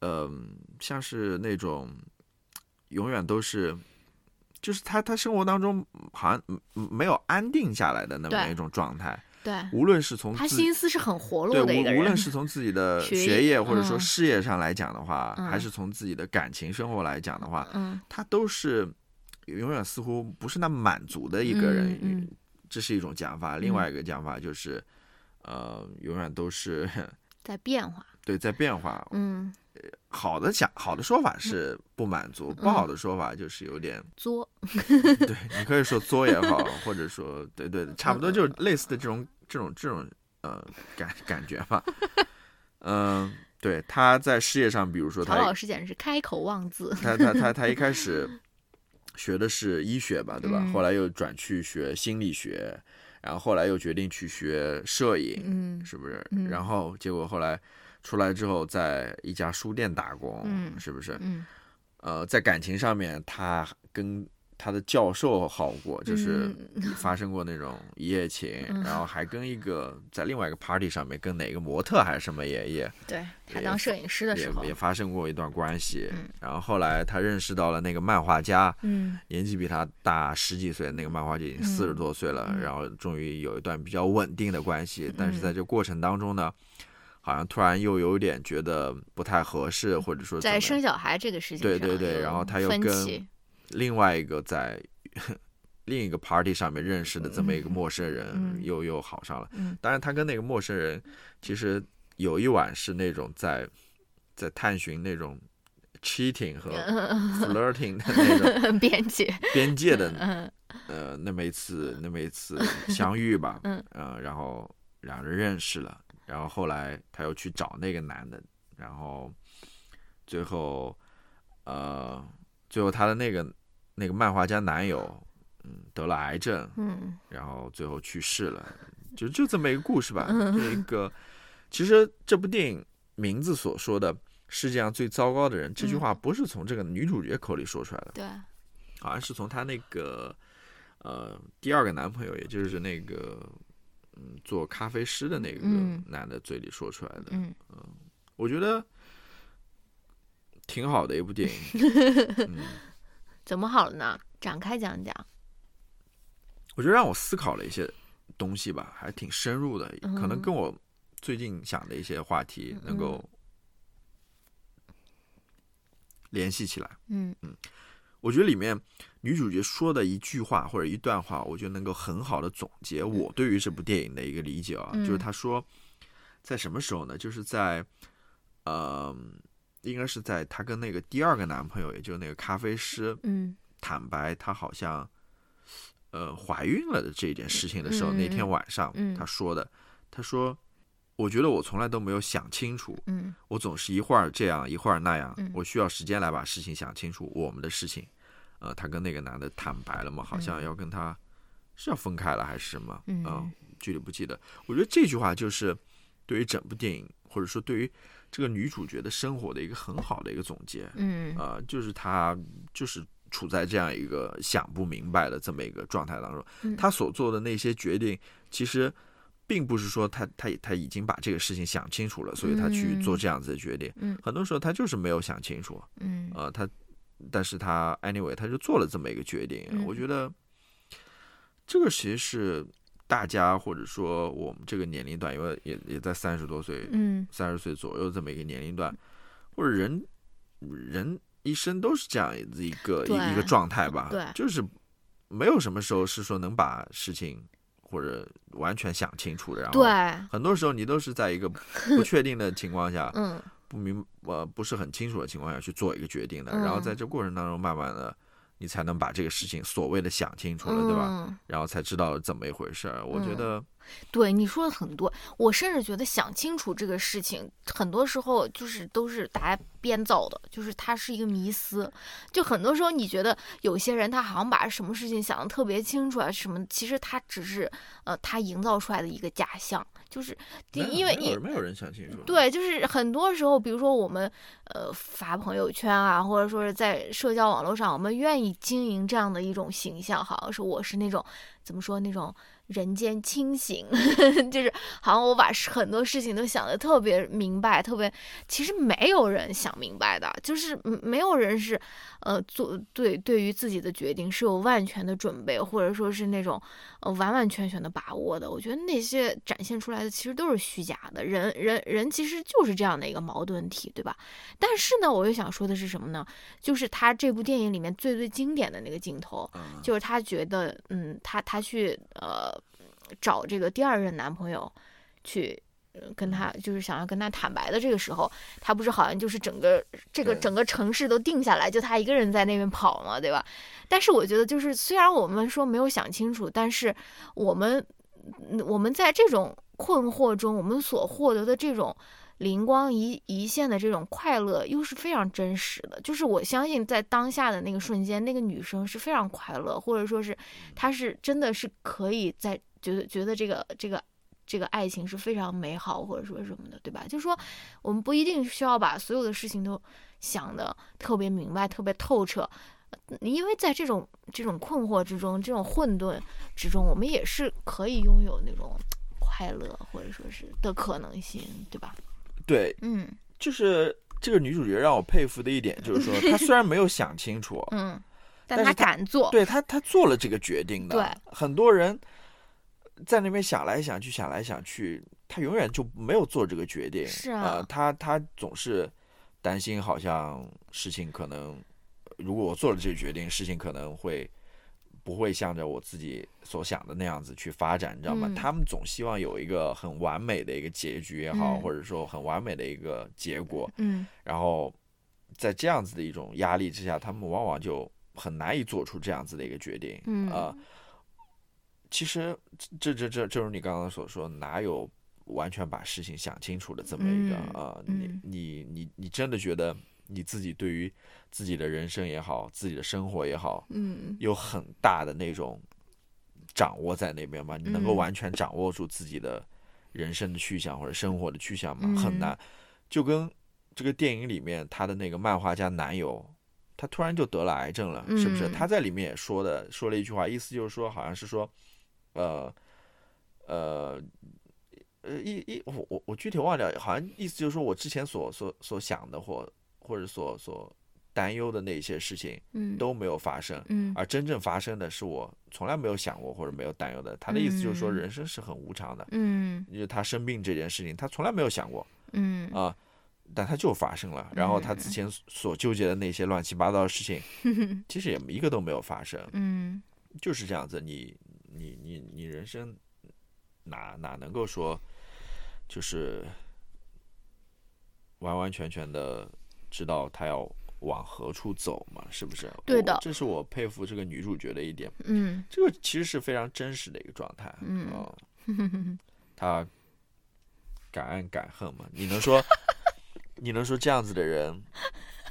嗯，像是那种永远都是，就是她她生活当中好像没有安定下来的那么一种状态。对，无论是从他心思是很活络的一个人，无论是从自己的 学业或者说事业上来讲的话，还是从自己的感情生活来讲的话，嗯，他都是永远似乎不是那么满足的一个人。嗯，这是一种讲法。另外一个讲法就是，呃，永远都是 在变化。对，在变化。嗯，好的讲，好的说法是不满足，不好的说法就是有点作。对你可以说作也好，或者说对对，差不多就是类似的这种。这种这种呃感感觉吧，嗯，对，他在事业上，比如说，曹老师简直是开口忘字。他他他 他一开始学的是医学吧，对吧？后来又转去学心理学，然后后来又决定去学摄影，嗯，是不是？然后结果后来出来之后，在一家书店打工，嗯，是不是？嗯，呃，在感情上面，他跟。他的教授好过，就是 发生过那种一夜情，然后还跟一个在另外一个 party 上面跟哪个模特还是什么爷爷对他当摄影师的时候也发生过一段关系，然后后来他认识到了那个漫画家，嗯，年纪比他大十几岁，那个漫画家已经四十多岁了，然后终于有一段比较稳定的关系，但是在这过程当中呢，好像突然又有点觉得不太合适，或者说在生小孩这个事情对对对，然后他又跟。另外一个在 另一个 party 上面认识的这么一个陌生人，又又好上了。当然，他跟那个陌生人其实有一晚是那种在在探寻那种 cheating 和 flirting 的那种 边界边界的呃那么一次那么一次相遇吧。嗯，然后两人认识了，然后后来他又去找那个男的，然后最后呃。最后，她的那个那个漫画家男友，嗯，得了癌症，嗯，然后最后去世了，就就这么一个故事吧。这一个，其实这部电影名字所说的世界上最糟糕的人这句话，不是从这个女主角口里说出来的，对，好像是从她那个呃第二个男朋友，也就是那个嗯做咖啡师的那个男的嘴里说出来的。嗯嗯，我觉得。挺好的一部电影，怎么好了呢？展开讲讲。我觉得让我思考了一些东西吧，还挺深入的，可能跟我最近想的一些话题能够联系起来。嗯嗯，我觉得里面女主角说的一句话或者一段话，我觉得能够很好的总结我对于这部电影的一个理解啊，就是她说，在什么时候呢？就是在，嗯。应该是在她跟那个第二个男朋友，也就是那个咖啡师，嗯，坦白她好像，呃，怀孕了的这件事情的时候，那天晚上，她说的，她说，我觉得我从来都没有想清楚，嗯，我总是一会儿这样，一会儿那样，我需要时间来把事情想清楚。我们的事情，呃，她跟那个男的坦白了嘛，好像要跟他是要分开了还是什么，嗯，具体不记得。我觉得这句话就是对于整部电影，或者说对于。这个女主角的生活的一个很好的一个总结，嗯，啊，就是她就是处在这样一个想不明白的这么一个状态当中，她所做的那些决定，其实并不是说她她她已经把这个事情想清楚了，所以她去做这样子的决定，嗯，很多时候她就是没有想清楚，嗯，呃，她，但是她 anyway，她就做了这么一个决定，我觉得这个其实是大家或者说我们这个年龄段，因为也也在三十多岁、嗯。三十岁左右这么一个年龄段，或者人人一生都是这样的一个一一个状态吧，对。就是没有什么时候是说能把事情或者完全想清楚的，然后对，很多时候你都是在一个不确定的情况下，嗯。不明呃不是很清楚的情况下去做一个决定的，嗯。然后在这过程当中，慢慢的你才能把这个事情所谓的想清楚了，对吧？嗯然后才知道怎么一回事儿。我觉嗯得，对你说的很多，我甚至觉得想清楚这个事情，很多时候就是都是大家编造的，就是它是一个迷思。就很多时候你觉得有些人他好像把什么事情想得特别清楚啊，什么其实他只是呃他营造出来的一个假象，就是因为你没有人没有人想清楚。，对，就是很多时候，比如说我们呃发朋友圈啊，或者说是在社交网络上，我们愿意经营这样的一种形象，好像是我是那种怎么说那种人间清醒，就是好像我把很多事情都想得特别明白，特别其实没有人想明白的，就是没有人是呃做对对于自己的决定是有万全的准备，或者说是那种呃完完全全的把握的。我觉得那些展现出来的其实都是虚假的。人人人其实就是这样的一个矛盾体，对吧？但是呢，我又想说的是什么呢？就是他这部电影里面最最经典的那个镜头，嗯，就是他觉得，嗯，他他去呃找这个第二任男朋友去。呃跟他就是想要跟他坦白的这个时候，他不是好像就是整个这个整个城市都定下来，就他一个人在那边跑嘛，对吧？但是我觉得，就是虽然我们说没有想清楚，但是我们嗯我们在这种困惑中，我们所获得的这种灵光一一现的这种快乐，又是非常真实的。就是我相信，在当下的那个瞬间，那个女生是非常快乐，或者说是她是真的是可以在觉得觉得这个这个。这个爱情是非常美好，或者说什么的，对吧？就是说，我们不一定需要把所有的事情都想的特别明白、特别透彻，呃因为在这种这种困惑之中、这种混沌之中，我们也是可以拥有那种快乐，或者说是的可能性，对吧？对，嗯就是这个女主角让我佩服的一点，就是说她虽然没有想清楚，嗯，但他但是他敢做，对她她做了这个决定的。对，很多人在那边想来想去，想来想去，他永远就没有做这个决定。是啊呃，他他总是担心，好像事情可能，如果我做了这个决定，事情可能会不会向着我自己所想的那样子去发展，你知道吗？嗯他们总希望有一个很完美的一个结局也好，嗯或者说很完美的一个结果，嗯然后在这样子的一种压力之下，他们往往就很难以做出这样子的一个决定。嗯呃，其实这这这正如你刚刚所说，哪有完全把事情想清楚的这么一个嗯呃，嗯你你你你真的觉得你自己对于自己的人生也好，自己的生活也好，嗯有很大的那种掌握在那边吗？你能够嗯完全掌握住自己的人生的去向或者生活的去向吗？嗯很难。就跟这个电影里面他的那个漫画家男友，他突然就得了癌症了，是不是？嗯他在里面也说的，说了一句话，意思就是说，好像是说，呃，呃。呃，一一我我我具体忘掉，好像意思就是说我之前所所所想的或或者所所担忧的那些事情嗯都没有发生，嗯而真正发生的是我从来没有想过或者没有担忧的。他的意思就是说，嗯人生是很无常的，嗯就是他生病这件事情，他从来没有想过嗯啊、但他就发生了。然后他之前所纠结的那些乱七八糟的事情，其实也一个都没有发生，嗯就是这样子。你你你你人生哪哪能够说就是完完全全的知道他要往何处走嘛？是不是？对的这是我佩服这个女主角的一点。嗯这个其实是非常真实的一个状态。嗯哦他敢爱敢恨嘛？你能说，你能说这样子的人，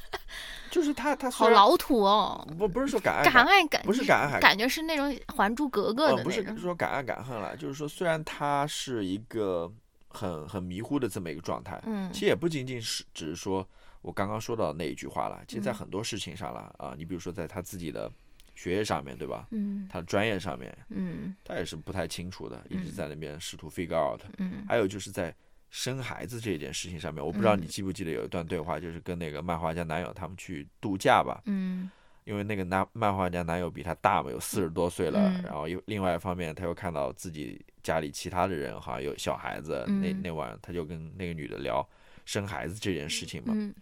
就是他他好老土哦，不不是说敢爱敢爱敢不是敢爱敢感觉是那种《还珠格格》呃不是说敢爱敢恨了，就是说虽然他是一个很很迷糊的这么一个状态，嗯。其实也不仅仅是只是说我刚刚说到的那一句话了，其实在嗯。很多事情上了啊，你比如说在他自己的学业上面对吧？嗯。他的专业上面，嗯。他也是不太清楚的，一直嗯。在那边试图 figure out。嗯。还有就是在生孩子这件事情上面，我不知道你嗯。记不记得有一段对话，就是跟那个漫画家男友他们去度假吧，嗯。因为那个男漫画家男友比她大嘛，有四十多岁了，嗯。然后又另外一方面，他又看到自己家里其他的人好像有小孩子，那嗯。那晚他就跟那个女的聊生孩子这件事情嘛，嗯。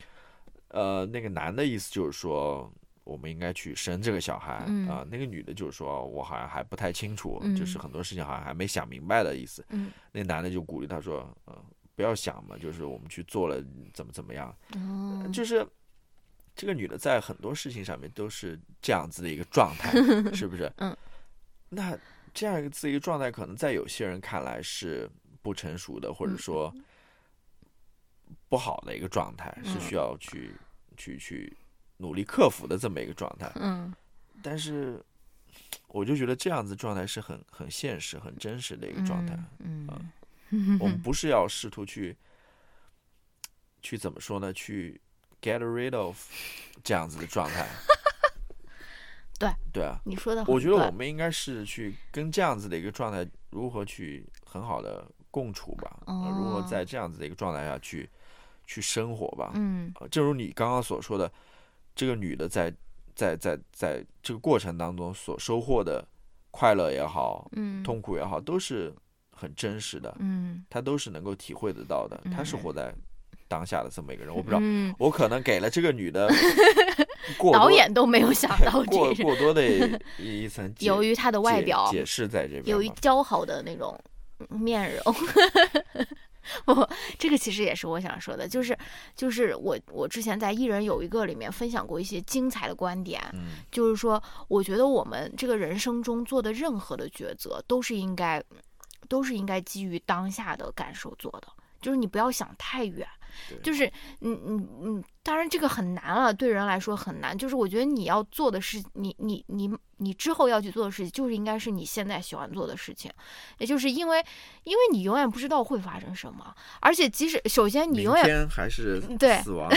呃，那个男的意思就是说，我们应该去生这个小孩啊、嗯那个女的就是说，我好像还不太清楚，嗯。就是很多事情好像还没想明白的意思。嗯。那男的就鼓励她说，呃，不要想嘛，就是我们去做了怎么怎么样，哦，就是这个女的在很多事情上面都是这样子的一个状态，是不是？嗯。那这样一个自己状态，可能在有些人看来是不成熟的，或者嗯说不好的一个状态，是嗯需要去去去努力克服的这么一个状态。嗯但是，我就觉得这样子状态是很很现实、很真实的一个状态。嗯 我们 不是要试图去去怎么说呢？去 get rid of 这样子的状态。对对啊，你说的我觉得我们应该是去跟这样子的一个状态如何去很好的共处吧，呃如何哦在这样子的一个状态下去去生活吧。正如你刚刚所说的，这个女的在在在在这个过程当中所收获的快乐也好，嗯痛苦也好，都是很真实的，嗯他都是能够体会得到的。他是嗯活在当下的这么一个人，我不知道，嗯，我可能给了这个女的 过导演都没有想到 过，过多的一一层 解，由于他的外表解释在这边由于姣好的那种面容。不，这个其实也是我想说的，就是就是我我之前在《艺人有一个》里面分享过一些精彩的观点，嗯就是说，我觉得我们这个人生中做的任何的抉择，都是应该都是应该基于当下的感受做的，就是你不要想太远。对。就是，嗯嗯嗯，当然这个很难了，对人来说很难。就是我觉得你要做的事，你你你你之后要去做的事情，就是应该是你现在喜欢做的事情，也就是因为因为你永远不知道会发生什么，而且即使首先你永远天还是对死亡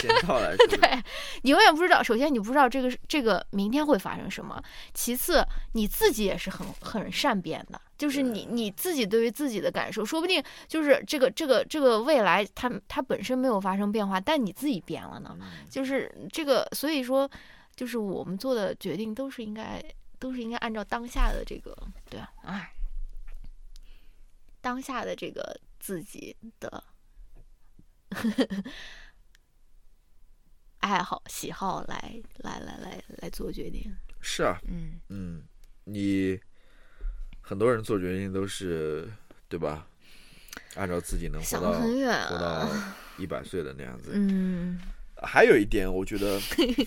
先到来，是不是对你永远不知道，首先你不知道这个这个明天会发生什么，其次你自己也是很很善变的，就是你你自己对于自己的感受，说不定就是这个这个这个未来它它本身没有发生变化，但你自己变了呢，嗯就是这个，所以说就是我们做的决定都是应该都是应该按照当下的这个对啊，哎，当下的这个自己的 爱好喜好来来来来来做决定，是啊，嗯嗯，你很多人做决定都是对吧？按照自己能活到很远活啊，到一百岁的那样子。嗯，还有一点，我觉得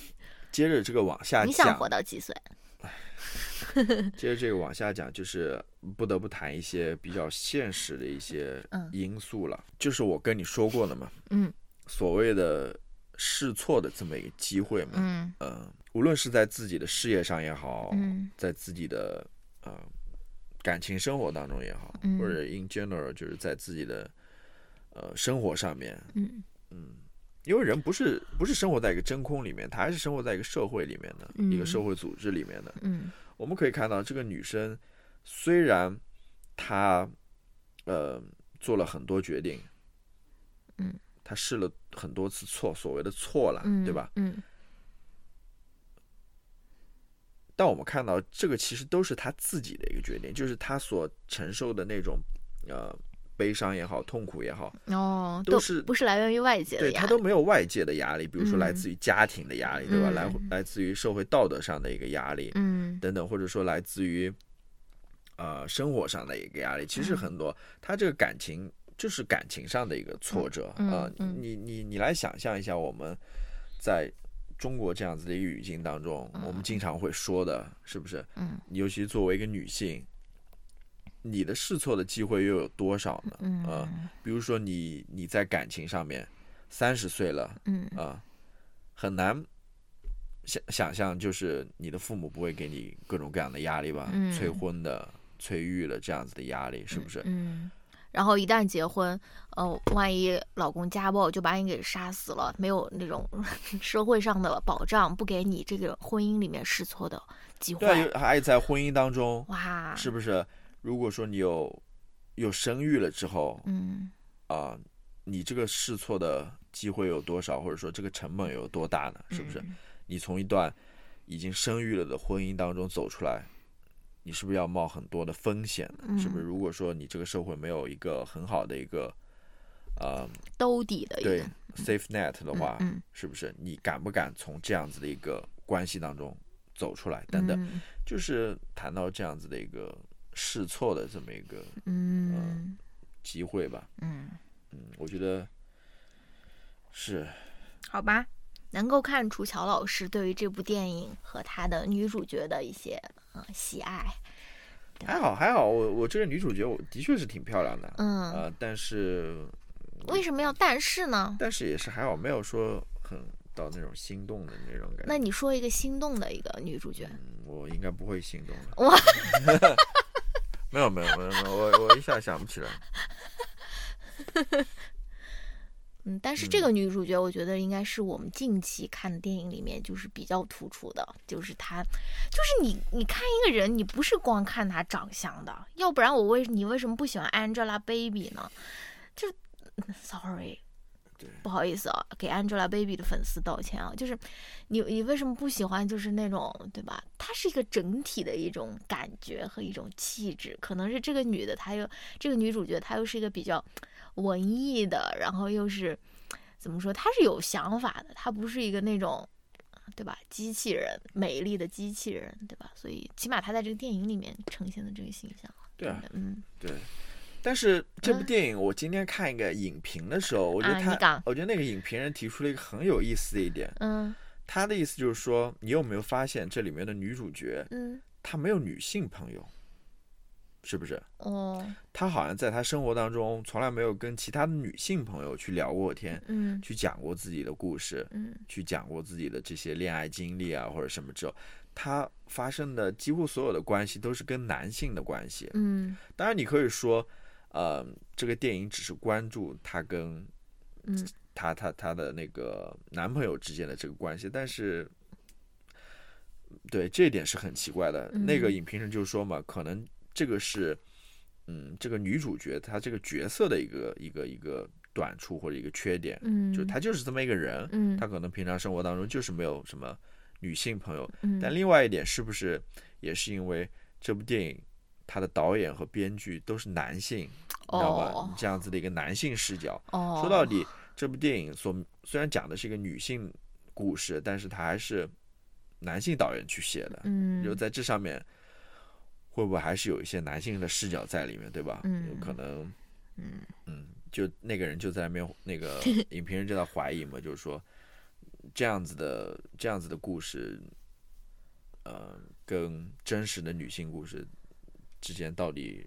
接着这个往下讲你想讲，活到几岁？接着这个往下讲，就是不得不谈一些比较现实的一些嗯因素了。就是我跟你说过的嘛，嗯所谓的试错的这么一个机会嘛，嗯嗯，无论是在自己的事业上也好，嗯在自己的呃感情生活当中也好，嗯或者 in general 就是在自己的呃生活上面，嗯嗯因为人不是不是生活在一个真空里面，他还是生活在一个社会里面的、嗯一个社会组织里面的。嗯我们可以看到，这个女生虽然她呃做了很多决定，嗯，她试了很多次错，所谓的错了，嗯，对吧？？嗯但我们看到，这个其实都是他自己的一个决定，就是他所承受的那种呃悲伤也好，痛苦也好，哦，都是不是来源于外界的呀对他，都没有外界的压力，比如说嗯来自于家庭的压力，对吧？嗯来来自于社会道德上的一个压力，嗯。等等，或者说来自于呃生活上的一个压力，其实嗯。很多，他这个感情就是感情上的一个挫折嗯啊、嗯。你你你来想象一下，我们在中国这样子的一个语境当中，我们经常会说的，是不是？嗯尤其作为一个女性，你的试错的机会又有多少呢？嗯呃，比如说你你在感情上面三十岁了嗯啊、很难想想象，就是你的父母不会给你各种各样的压力吧？嗯催婚的、催育的这样子的压力，是不是？嗯，然后一旦结婚，呃，万一老公家暴就把你给杀死了，没有那种 社会上的保障，不给你这个婚姻里面试错的机会，有还在婚姻当中，哇，是不是？如果说你有有生育了之后嗯啊、你这个试错的机会有多少，或者说这个成本有多大呢？是不是？嗯你从一段已经生育了的婚姻当中走出来，你是不是要冒很多的风险呢？是不是？嗯如果说你这个社会没有一个很好的一个呃兜底的一对个，safe net 的话，嗯是不是你敢不敢从这样子的一个关系当中走出来？等等，嗯就是谈到这样子的一个试错的这么一个嗯机会吧。嗯，嗯，我觉得是好吧，能够看出乔老师对于这部电影和他的女主角的一些呃喜爱。还好还好，我我这个女主角我的确是挺漂亮的，嗯，呃，但是为什么要但是呢？但是也是还好，没有说很到那种心动的那种感觉。那你说一个心动的一个女主角，嗯我应该不会心动的。哇，没有没有没有没有，我我一下想不起来。嗯，但是这个女主角，我觉得应该是我们近期看的电影里面就是比较突出的，就是她，就是你，你看一个人，你不是光看她长相的，要不然我为你为什么不喜欢 Angelababy 呢？就嗯，sorry，对不好意思啊，给 Angelababy 的粉丝道歉啊，就是你你为什么不喜欢就是那种对吧？它是一个整体的一种感觉和一种气质，可能是这个女的她又这个女主角她又是一个比较文艺的，然后又是怎么说？她是有想法的，她不是一个那种对吧？机器人，美丽的机器人，对吧？所以起码她在这个电影里面呈现的这个形象，对啊嗯对，但是这部嗯。电影，我今天看一个影评的时候，我觉得他，啊我觉得那个影评人提出了一个很有意思的一点，嗯。他的意思就是说，你有没有发现这里面的女主角嗯。她没有女性朋友，是不是？哦？她好像在她生活当中从来没有跟其他的女性朋友去聊过天，嗯。去讲过自己的故事，嗯。去讲过自己的这些恋爱经历啊或者什么之后，她发生的几乎所有的关系都是跟男性的关系。嗯。当然，你可以说，呃，这个电影只是关注她跟嗯。她她她的那个男朋友之间的这个关系，但是，对这一点是很奇怪的。那个嗯影评人就说嘛，可能这个是，嗯，这个女主角她这个角色的一个一个一个短处或者一个缺点，嗯，就她就是这么一个人，嗯。她可能平常生活当中就是没有什么女性朋友。嗯。但另外一点，是不是也是因为这部电影它的导演和编剧都是男性，你知道吧哦？这样子的一个男性视角。哦，说到底，这部电影所虽然讲的是一个女性故事，但是它还是男性导演去写的，嗯就在这上面，会不会还是有一些男性的视角在里面，对吧？嗯有可能，嗯嗯，就那个人就在那边，那个 影评人就在怀疑嘛，就是说这样子的这样子的故事，呃，跟真实的女性故事之间到底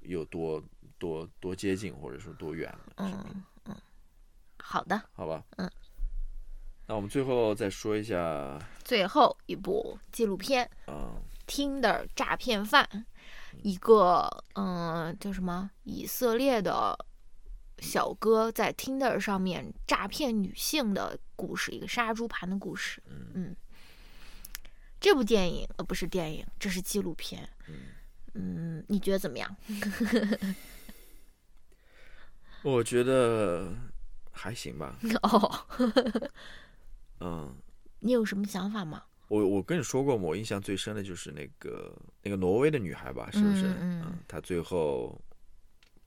有多多多接近，或者说多远？嗯嗯，好的，好吧，嗯，那我们最后再说一下，最后一部纪录片嗯，Tinder 诈骗犯，一个嗯叫什么以色列的小哥在 Tinder 上面诈骗女性的故事，一个杀猪盘的故事。嗯这部电影呃不是电影，这是纪录片。嗯嗯，你觉得怎么样？我觉得还行吧，哦，嗯。你有什么想法吗？我我跟你说过嘛，我印象最深的就是那个那个挪威的女孩吧，是不是？嗯嗯她最后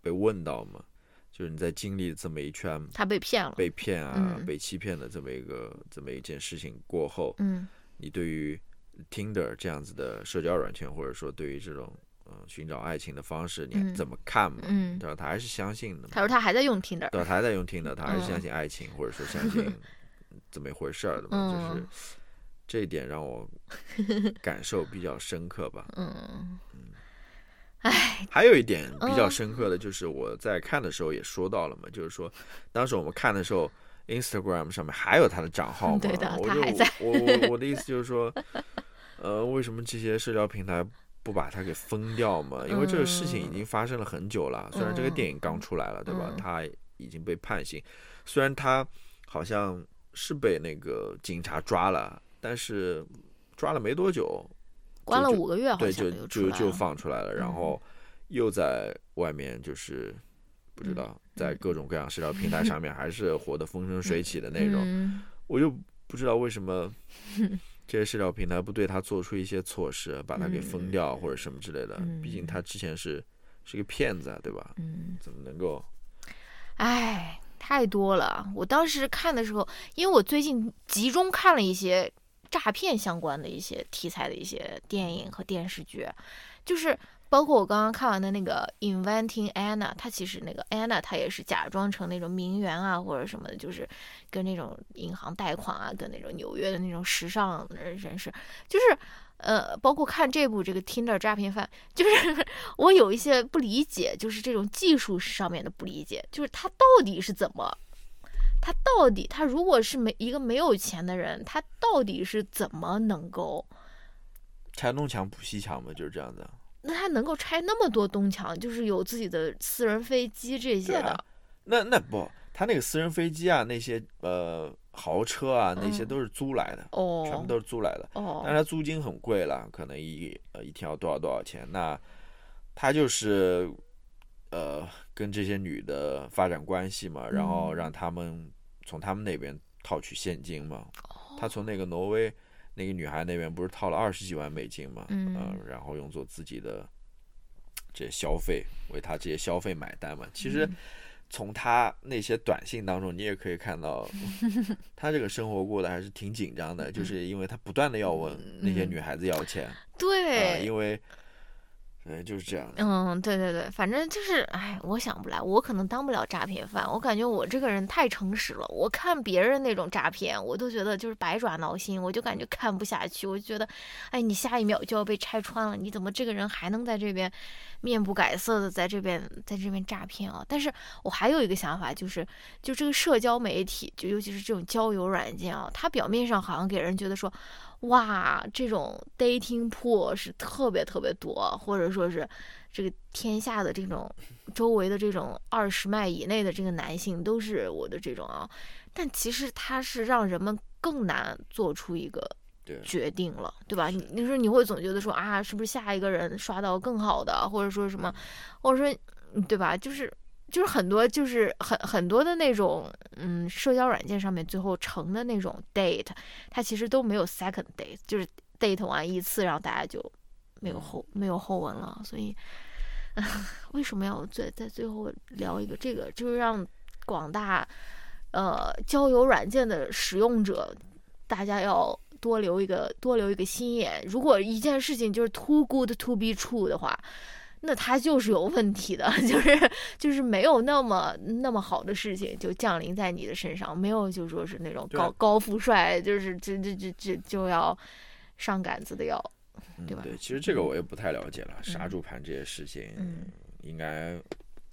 被问到嘛，就是你在经历这么一圈她被骗了。被骗啊、嗯被欺骗的这么一个这么一件事情过后，嗯你对于 Tinder 这样子的社交软件，或者说对于这种呃寻找爱情的方式，你嗯怎么看嘛？嗯，对吧？他还是相信的嘛。他说他还在用 Tinder。对，他还在用 Tinder，他还是相嗯信爱情，或者说相信怎么一回事儿的嘛，就是嗯这一点让我感受比较深刻吧。嗯，哎还有一点比较嗯深刻的就是我在看的时候也说到了嘛，就是说当时我们看的时候，Instagram 上面还有他的账号嘛，对的我就他还在我我我的意思就是说，呃，为什么这些社交平台不把它给封掉嘛？因为这个事情已经发生了很久了，虽然这个电影刚出来了，对吧？嗯。他已经被判刑，虽然他好像是被那个警察抓了，但是抓了没多久，关了五个月，好对，像就就就放出来了，然嗯。后又在外面就是不知嗯道在各种各样社交平台上面还是活得风生水起的那种，嗯。我就不知道为什么这些社交平台不对他做出一些措施，把他给封掉嗯或者什么之类的。嗯毕竟他之前是是个骗子啊，对吧？嗯，怎么能够？唉，太多了。我当时看的时候，因为我最近集中看了一些诈骗相关的一些题材的一些电影和电视剧，就是包括我刚刚看完的那个《Inventing Anna》，它其实那个 Anna 她也是假装成那种名媛啊或者什么的，就是跟那种银行贷款啊，跟那种纽约的那种时尚人士，就是。呃，包括看这部这个 Tinder 诈骗犯，就是 我有一些不理解，就是这种技术上面的不理解，就是他到底是怎么，他到底他如果是没一个没有钱的人，他到底是怎么能够，拆东墙补西墙嘛，就是这样子。那他能够拆那么多东墙，就是有自己的私人飞机这些的，啊，那那不，他那个私人飞机啊，那些呃豪车啊，那些嗯都是租来的，全部哦都是租来的。但是他，租金很贵了，可能一呃一天要多少多少钱。那他就是呃跟这些女的发展关系嘛，然后嗯让他们从他们那边套取现金嘛。哦他从那个挪威那个女孩那边不是套了二十几万美金嘛，嗯。呃然后用作自己的这些消费，为他这些消费买单嘛。其实嗯。从他那些短信当中，你也可以看到，他这个生活过得还是挺紧张的，就是因为他不断的要问那些嗯。女孩子要钱啊、对，因为，呃，就是这样。嗯，对对对，反正就是，哎，我想不来，我可能当不了诈骗犯。我感觉我这个人太诚实了，我看别人那种诈骗，我都觉得就是百爪挠心，我就感觉看不下去，我就觉得，哎，你下一秒就要被拆穿了，你怎么这个人还能在这边面不改色的在这边在这边诈骗啊？但是我还有一个想法，就是就这个社交媒体，就尤其是这种交友软件啊，它表面上好像给人觉得说，哇，这种 dating pool 是特别特别多，或者说是这个天下的这种周围的这种二十迈以内的这个男性都是我的这种啊，但其实它是让人们更难做出一个决定了，对吧？你你说你会总觉得说啊，是不是下一个人刷到更好的，或者说什么，或者说嗯对吧？就是就是很多就是很很多的那种嗯社交软件上面最后成的那种 date，它其实都没有 second date，就是 date 完一次，然后大家就没有后没有后文了，所以。为什么要最在最后聊一个这个？就是让广大呃交友软件的使用者，大家要多留一个多留一个心眼。如果一件事情就是 too good to be true 的话，那它就是有问题的，就是就是没有那么那么好的事情就降临在你的身上，没有就说是那种高高富帅，就是这这这这就要上杆子的要，嗯对吧对，其实这个我也不太了解了，杀猪盘这些事情，嗯。应该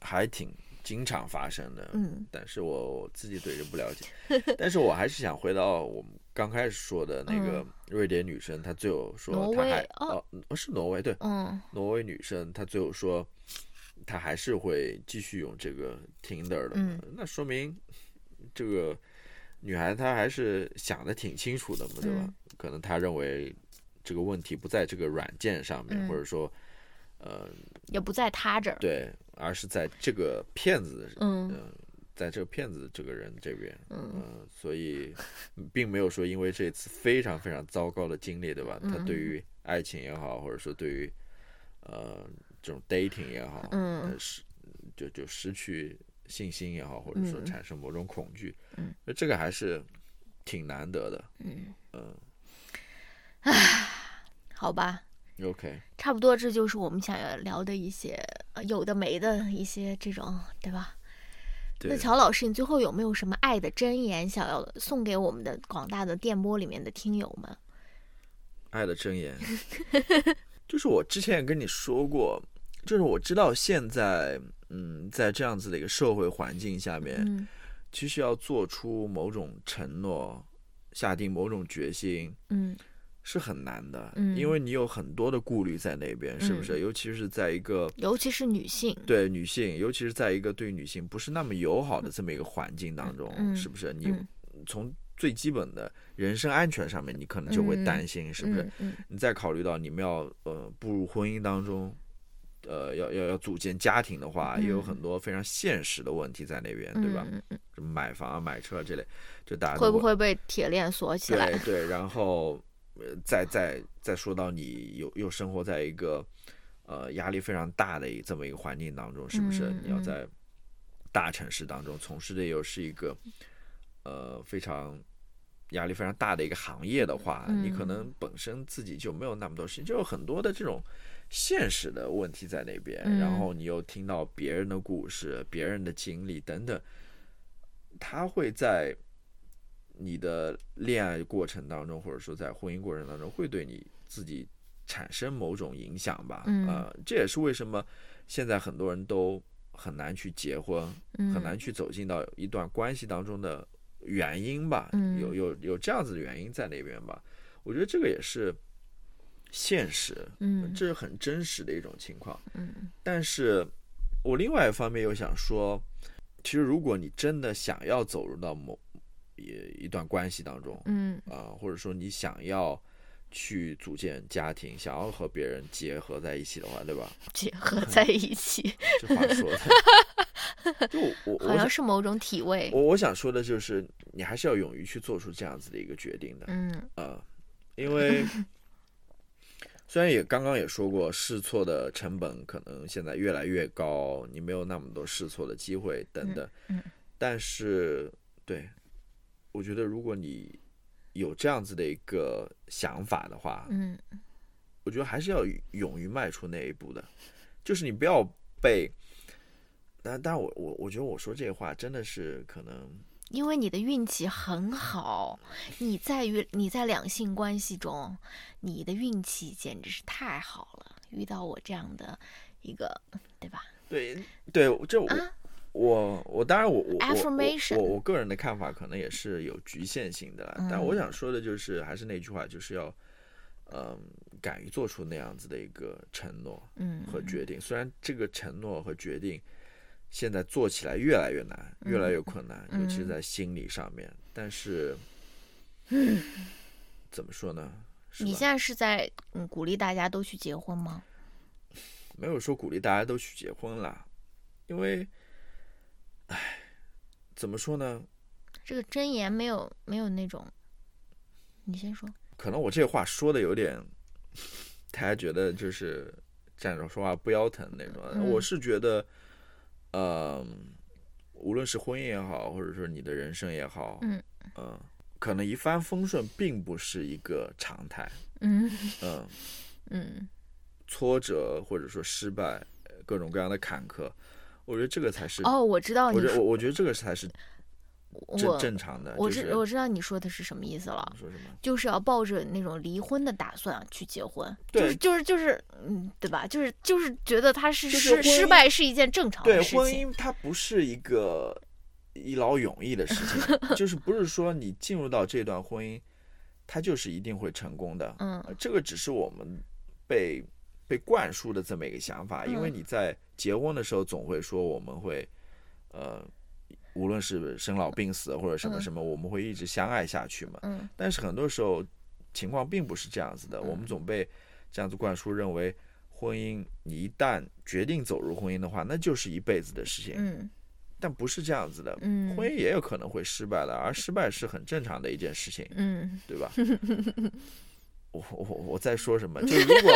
还挺经常发生的。嗯。但是我我自己对这不了解，但是我还是想回到我们刚开始说的那个瑞典女生，她最后说她还哦。哦是挪威对，嗯。挪威女生她最后说她还是会继续用这个 Tinder 的，嗯。那说明这个女孩她还是想的挺清楚的嘛，对吧？嗯。可能她认为这个问题不在这个软件上面，嗯。或者说呃也不在她这儿，对，而是在这个骗子嗯。嗯，在这个骗子这个人这边，嗯。嗯，所以并没有说因为这次非常非常糟糕的经历，对吧？他嗯。对于爱情也好，或者说对于呃这种 dating 也好，嗯呃失就就失去信心也好，或者说嗯。产生某种恐惧，嗯，那这个还是挺难得的，嗯。嗯好吧，，OK，差不多这就是我们想要聊的一些呃有的没的一些这种，对吧？那，乔老师，你最后有没有什么爱的箴言想要送给我们的广大的电波里面的听友们？爱的箴言，就是我之前也跟你说过，就是我知道现在，嗯，在这样子的一个社会环境下面，嗯其实要做出某种承诺，下定某种决心嗯是很难的，嗯因为你有很多的顾虑在那边，是不是？尤其是在一个尤其是女性，对女性，尤其是在一个对女性不是那么友好的这么一个环境当中，嗯是不是？你嗯从最基本的人身安全上面，你可能就会嗯担心，是不是？你再考虑到你们要呃步入婚姻当中，呃要要要组建家庭的话，也有嗯很多非常现实的问题在那边，对吧？什么买房啊、买车啊这类，就大家会不会被铁链锁起来对？对，然后呃，再再再说到你又又生活在一个呃压力非常大的一这么一个环境当中，是不是？你要在大城市当中从事的又是一个呃非常压力非常大的一个行业的话，你可嗯。能本身自己就没有那么多时间，就有很多的这种现实的问题在那边，嗯。然后你又听到别人的故事、别人的经历等等，他会在你的恋爱过程当中，或者说在婚姻过程当中，会对你自己产生某种影响吧。嗯呃，这也是为什么现在很多人都很难去结婚，嗯很难去走进到一段关系当中的原因吧。嗯有有有这样子的原因在那边吧。我觉得这个也是现实，嗯这是很真实的一种情况。嗯但是我另外一方面又想说，其实如果你真的想要走入到某一一段关系当中，嗯啊、或者说你想要去组建家庭，想要和别人结合在一起的话，对吧？结合在一起，这话说的，就我我好像是某种体位。我我想说的就是，你还是要勇于去做出这样子的一个决定的，嗯呃，因为虽然也刚刚也说过，试错的成本可能现在越来越高，你没有那么多试错的机会等等，嗯嗯但是对，我觉得如果你有这样子的一个想法的话，嗯我觉得还是要勇于迈出那一步的，就是你不要被。但但我我我觉得我说这话真的是可能因为你的运气很好，你在于你在两性关系中，你的运气简直是太好了，遇到我这样的一个，对吧？对对，这我、啊我我当然我我我我我我个人的看法可能也是有局限性的啦，但我想说的就是还是那句话，就是要嗯、敢于做出那样子的一个承诺嗯和。决定。虽然这个承诺和决定现在做起来越来越难，越来越困难，嗯尤其是在心理上面，但是 怎么说呢？你现在是在嗯鼓励大家都去结婚吗？没有说鼓励大家都去结婚啦，因为，唉，怎么说呢？这个箴言没有没有那种，你先说。可能我这话说的有点，大家觉得就是站着说话不腰疼那种。嗯我是觉得，呃，无论是婚姻也好，或者说你的人生也好，嗯呃，可能一帆风顺并不是一个常态，嗯嗯、嗯挫折或者说失败，呃各种各样的坎坷，我觉得这个才是，哦，我知道你我我我觉得这个才是正我正常的。我就是知我知道你说的是什么意思了你，说什么？就是要抱着那种离婚的打算去结婚，就是就是就是嗯，对吧？就是就是觉得他是是失失败是一件正常对的事情。婚姻，它不是一个一劳永逸的事情，就是不是说你进入到这段婚姻，它就是一定会成功的。嗯呃这个只是我们被被灌输的这么一个想法，因为嗯你在结婚的时候总会说我们会，呃，无论是生老病死或者什么嗯什么，我们会一直相爱下去嘛。嗯但是很多时候情况并不是这样子的，我们总被这样子灌输，认为婚姻你一旦决定走入婚姻的话，那就是一辈子的事情。嗯但不是这样子的，嗯婚姻也有可能会失败的，而失败是很正常的一件事情，嗯对吧？我我我在说什么？就是如果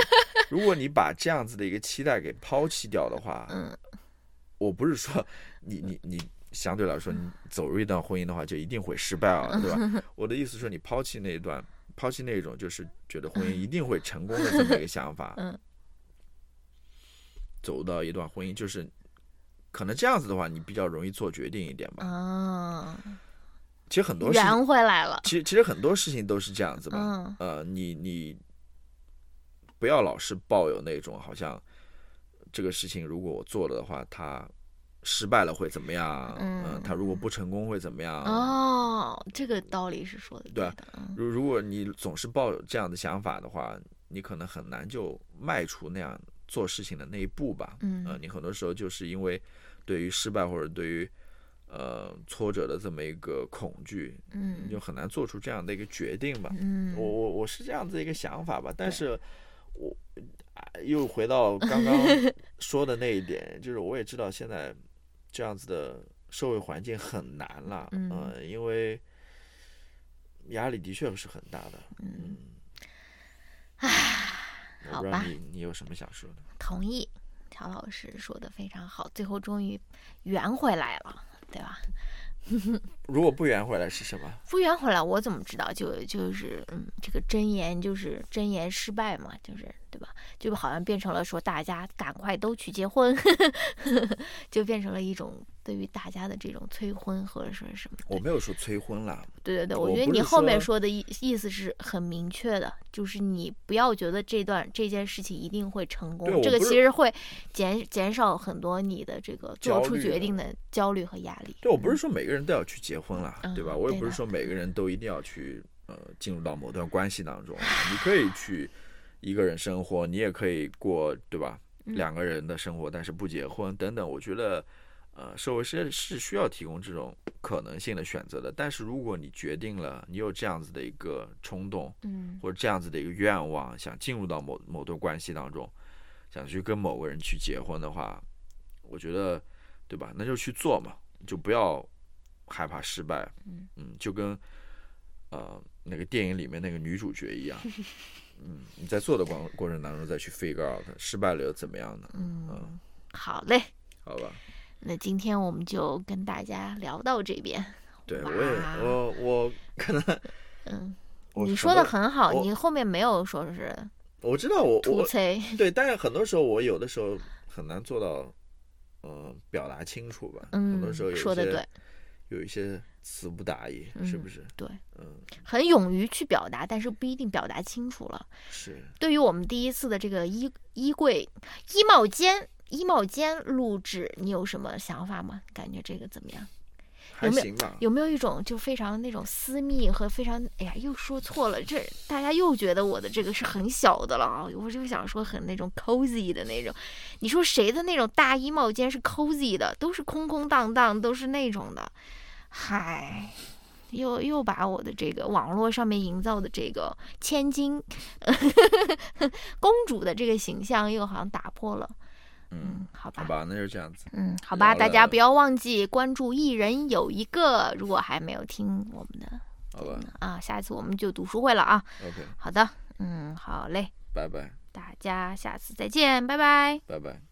如果你把这样子的一个期待给抛弃掉的话，嗯我不是说你你你相对来说你走入一段婚姻的话就一定会失败啊，对吧？我的意思说你抛弃那一段，抛弃那种就是觉得婚姻一定会成功的这么一个想法，嗯 走到一段婚姻就是。可能这样子的话，你比较容易做决定一点吧。啊，其实很多事情，圆回来了。其实其实很多事情都是这样子吧。嗯呃，你你不要老是抱有那种好像这个事情如果我做了的话，它失败了会怎么样？嗯呃它如果不成功会怎么样？哦，这个道理是说的对啊的。嗯如如果你总是抱有这样的想法的话，你可能很难就迈出那样做事情的那一步吧。嗯呃，你很多时候就是因为对于失败或者对于呃挫折的这么一个恐惧，你嗯就很难做出这样的一个决定吧。嗯。我我我是这样子一个想法吧，但是我啊又回到刚刚 说的那一点，就是我也知道现在这样子的社会环境很难了，嗯。呃，因为压力的确是很大的，嗯，好吧我不知道你你有什么想说的？同意，乔老师说的非常好，最后终于圆回来了，对吧？如果不圆回来是什么？不圆回来，我怎么知道？就就是嗯，这个真言就是真言失败嘛，就是对吧？就好像变成了说大家赶快都去结婚，就变成了一种对于大家的这种催婚或者说是什么。我没有说催婚啦，对对对，我我觉得你后面说说的意意思是很明确的，就是你不要觉得这段这件事情一定会成功，这个其实会减减少很多你的这个做出决定的焦虑和压力。对我不是说每个人都要去结婚啦，嗯对吧？我也不是说每个人都一定要去呃进入到某段关系当中，你可以去一个人生活，你也可以过，对吧？嗯两个人的生活，但是不结婚等等，我觉得。呃，社会是是需要提供这种可能性的选择的，但是如果你决定了，你有这样子的一个冲动，嗯或者这样子的一个愿望，想进入到某某段关系当中，想去跟某个人去结婚的话，我觉得，对吧？那就去做嘛，就不要害怕失败。嗯就跟呃那个电影里面那个女主角一样，嗯，你在做的过过程当中再去 figure out 失败了又怎么样呢？嗯，好嘞。好吧，那今天我们就跟大家聊到这边。对我也我我可能 嗯，你说的很好，你后面没有说是我知道我突我催。对，但是很多时候我有的时候很难做到，呃，表达清楚吧。嗯很多嗯时候有一些说的对，有一些词不达意，是不是？对，嗯，很勇于去表达，但是不一定表达清楚了。是。对于我们第一次的这个衣衣柜、衣帽间、衣帽间录制，你有什么想法吗？感觉这个怎么样？有没有还行吧。有没有一种就非常那种私密和非常哎呀又说错了，这大家又觉得我的这个是很小的了啊！我就想说很那种 cozy 的那种，你说谁的那种大衣帽间是 cozy 的？都是空空荡荡，都是那种的，嗨。又又把我的这个网络上面营造的这个千金 公主的这个形象又好像打破了，嗯，嗯，好吧，好吧，那就这样子。嗯，好吧，大家不要忘记关注一人有一个，如果还没有听我们的好吧啊，下一次我们就读书会了啊。，OK，好的，嗯，好嘞，拜拜，大家下次再见，拜拜。拜拜。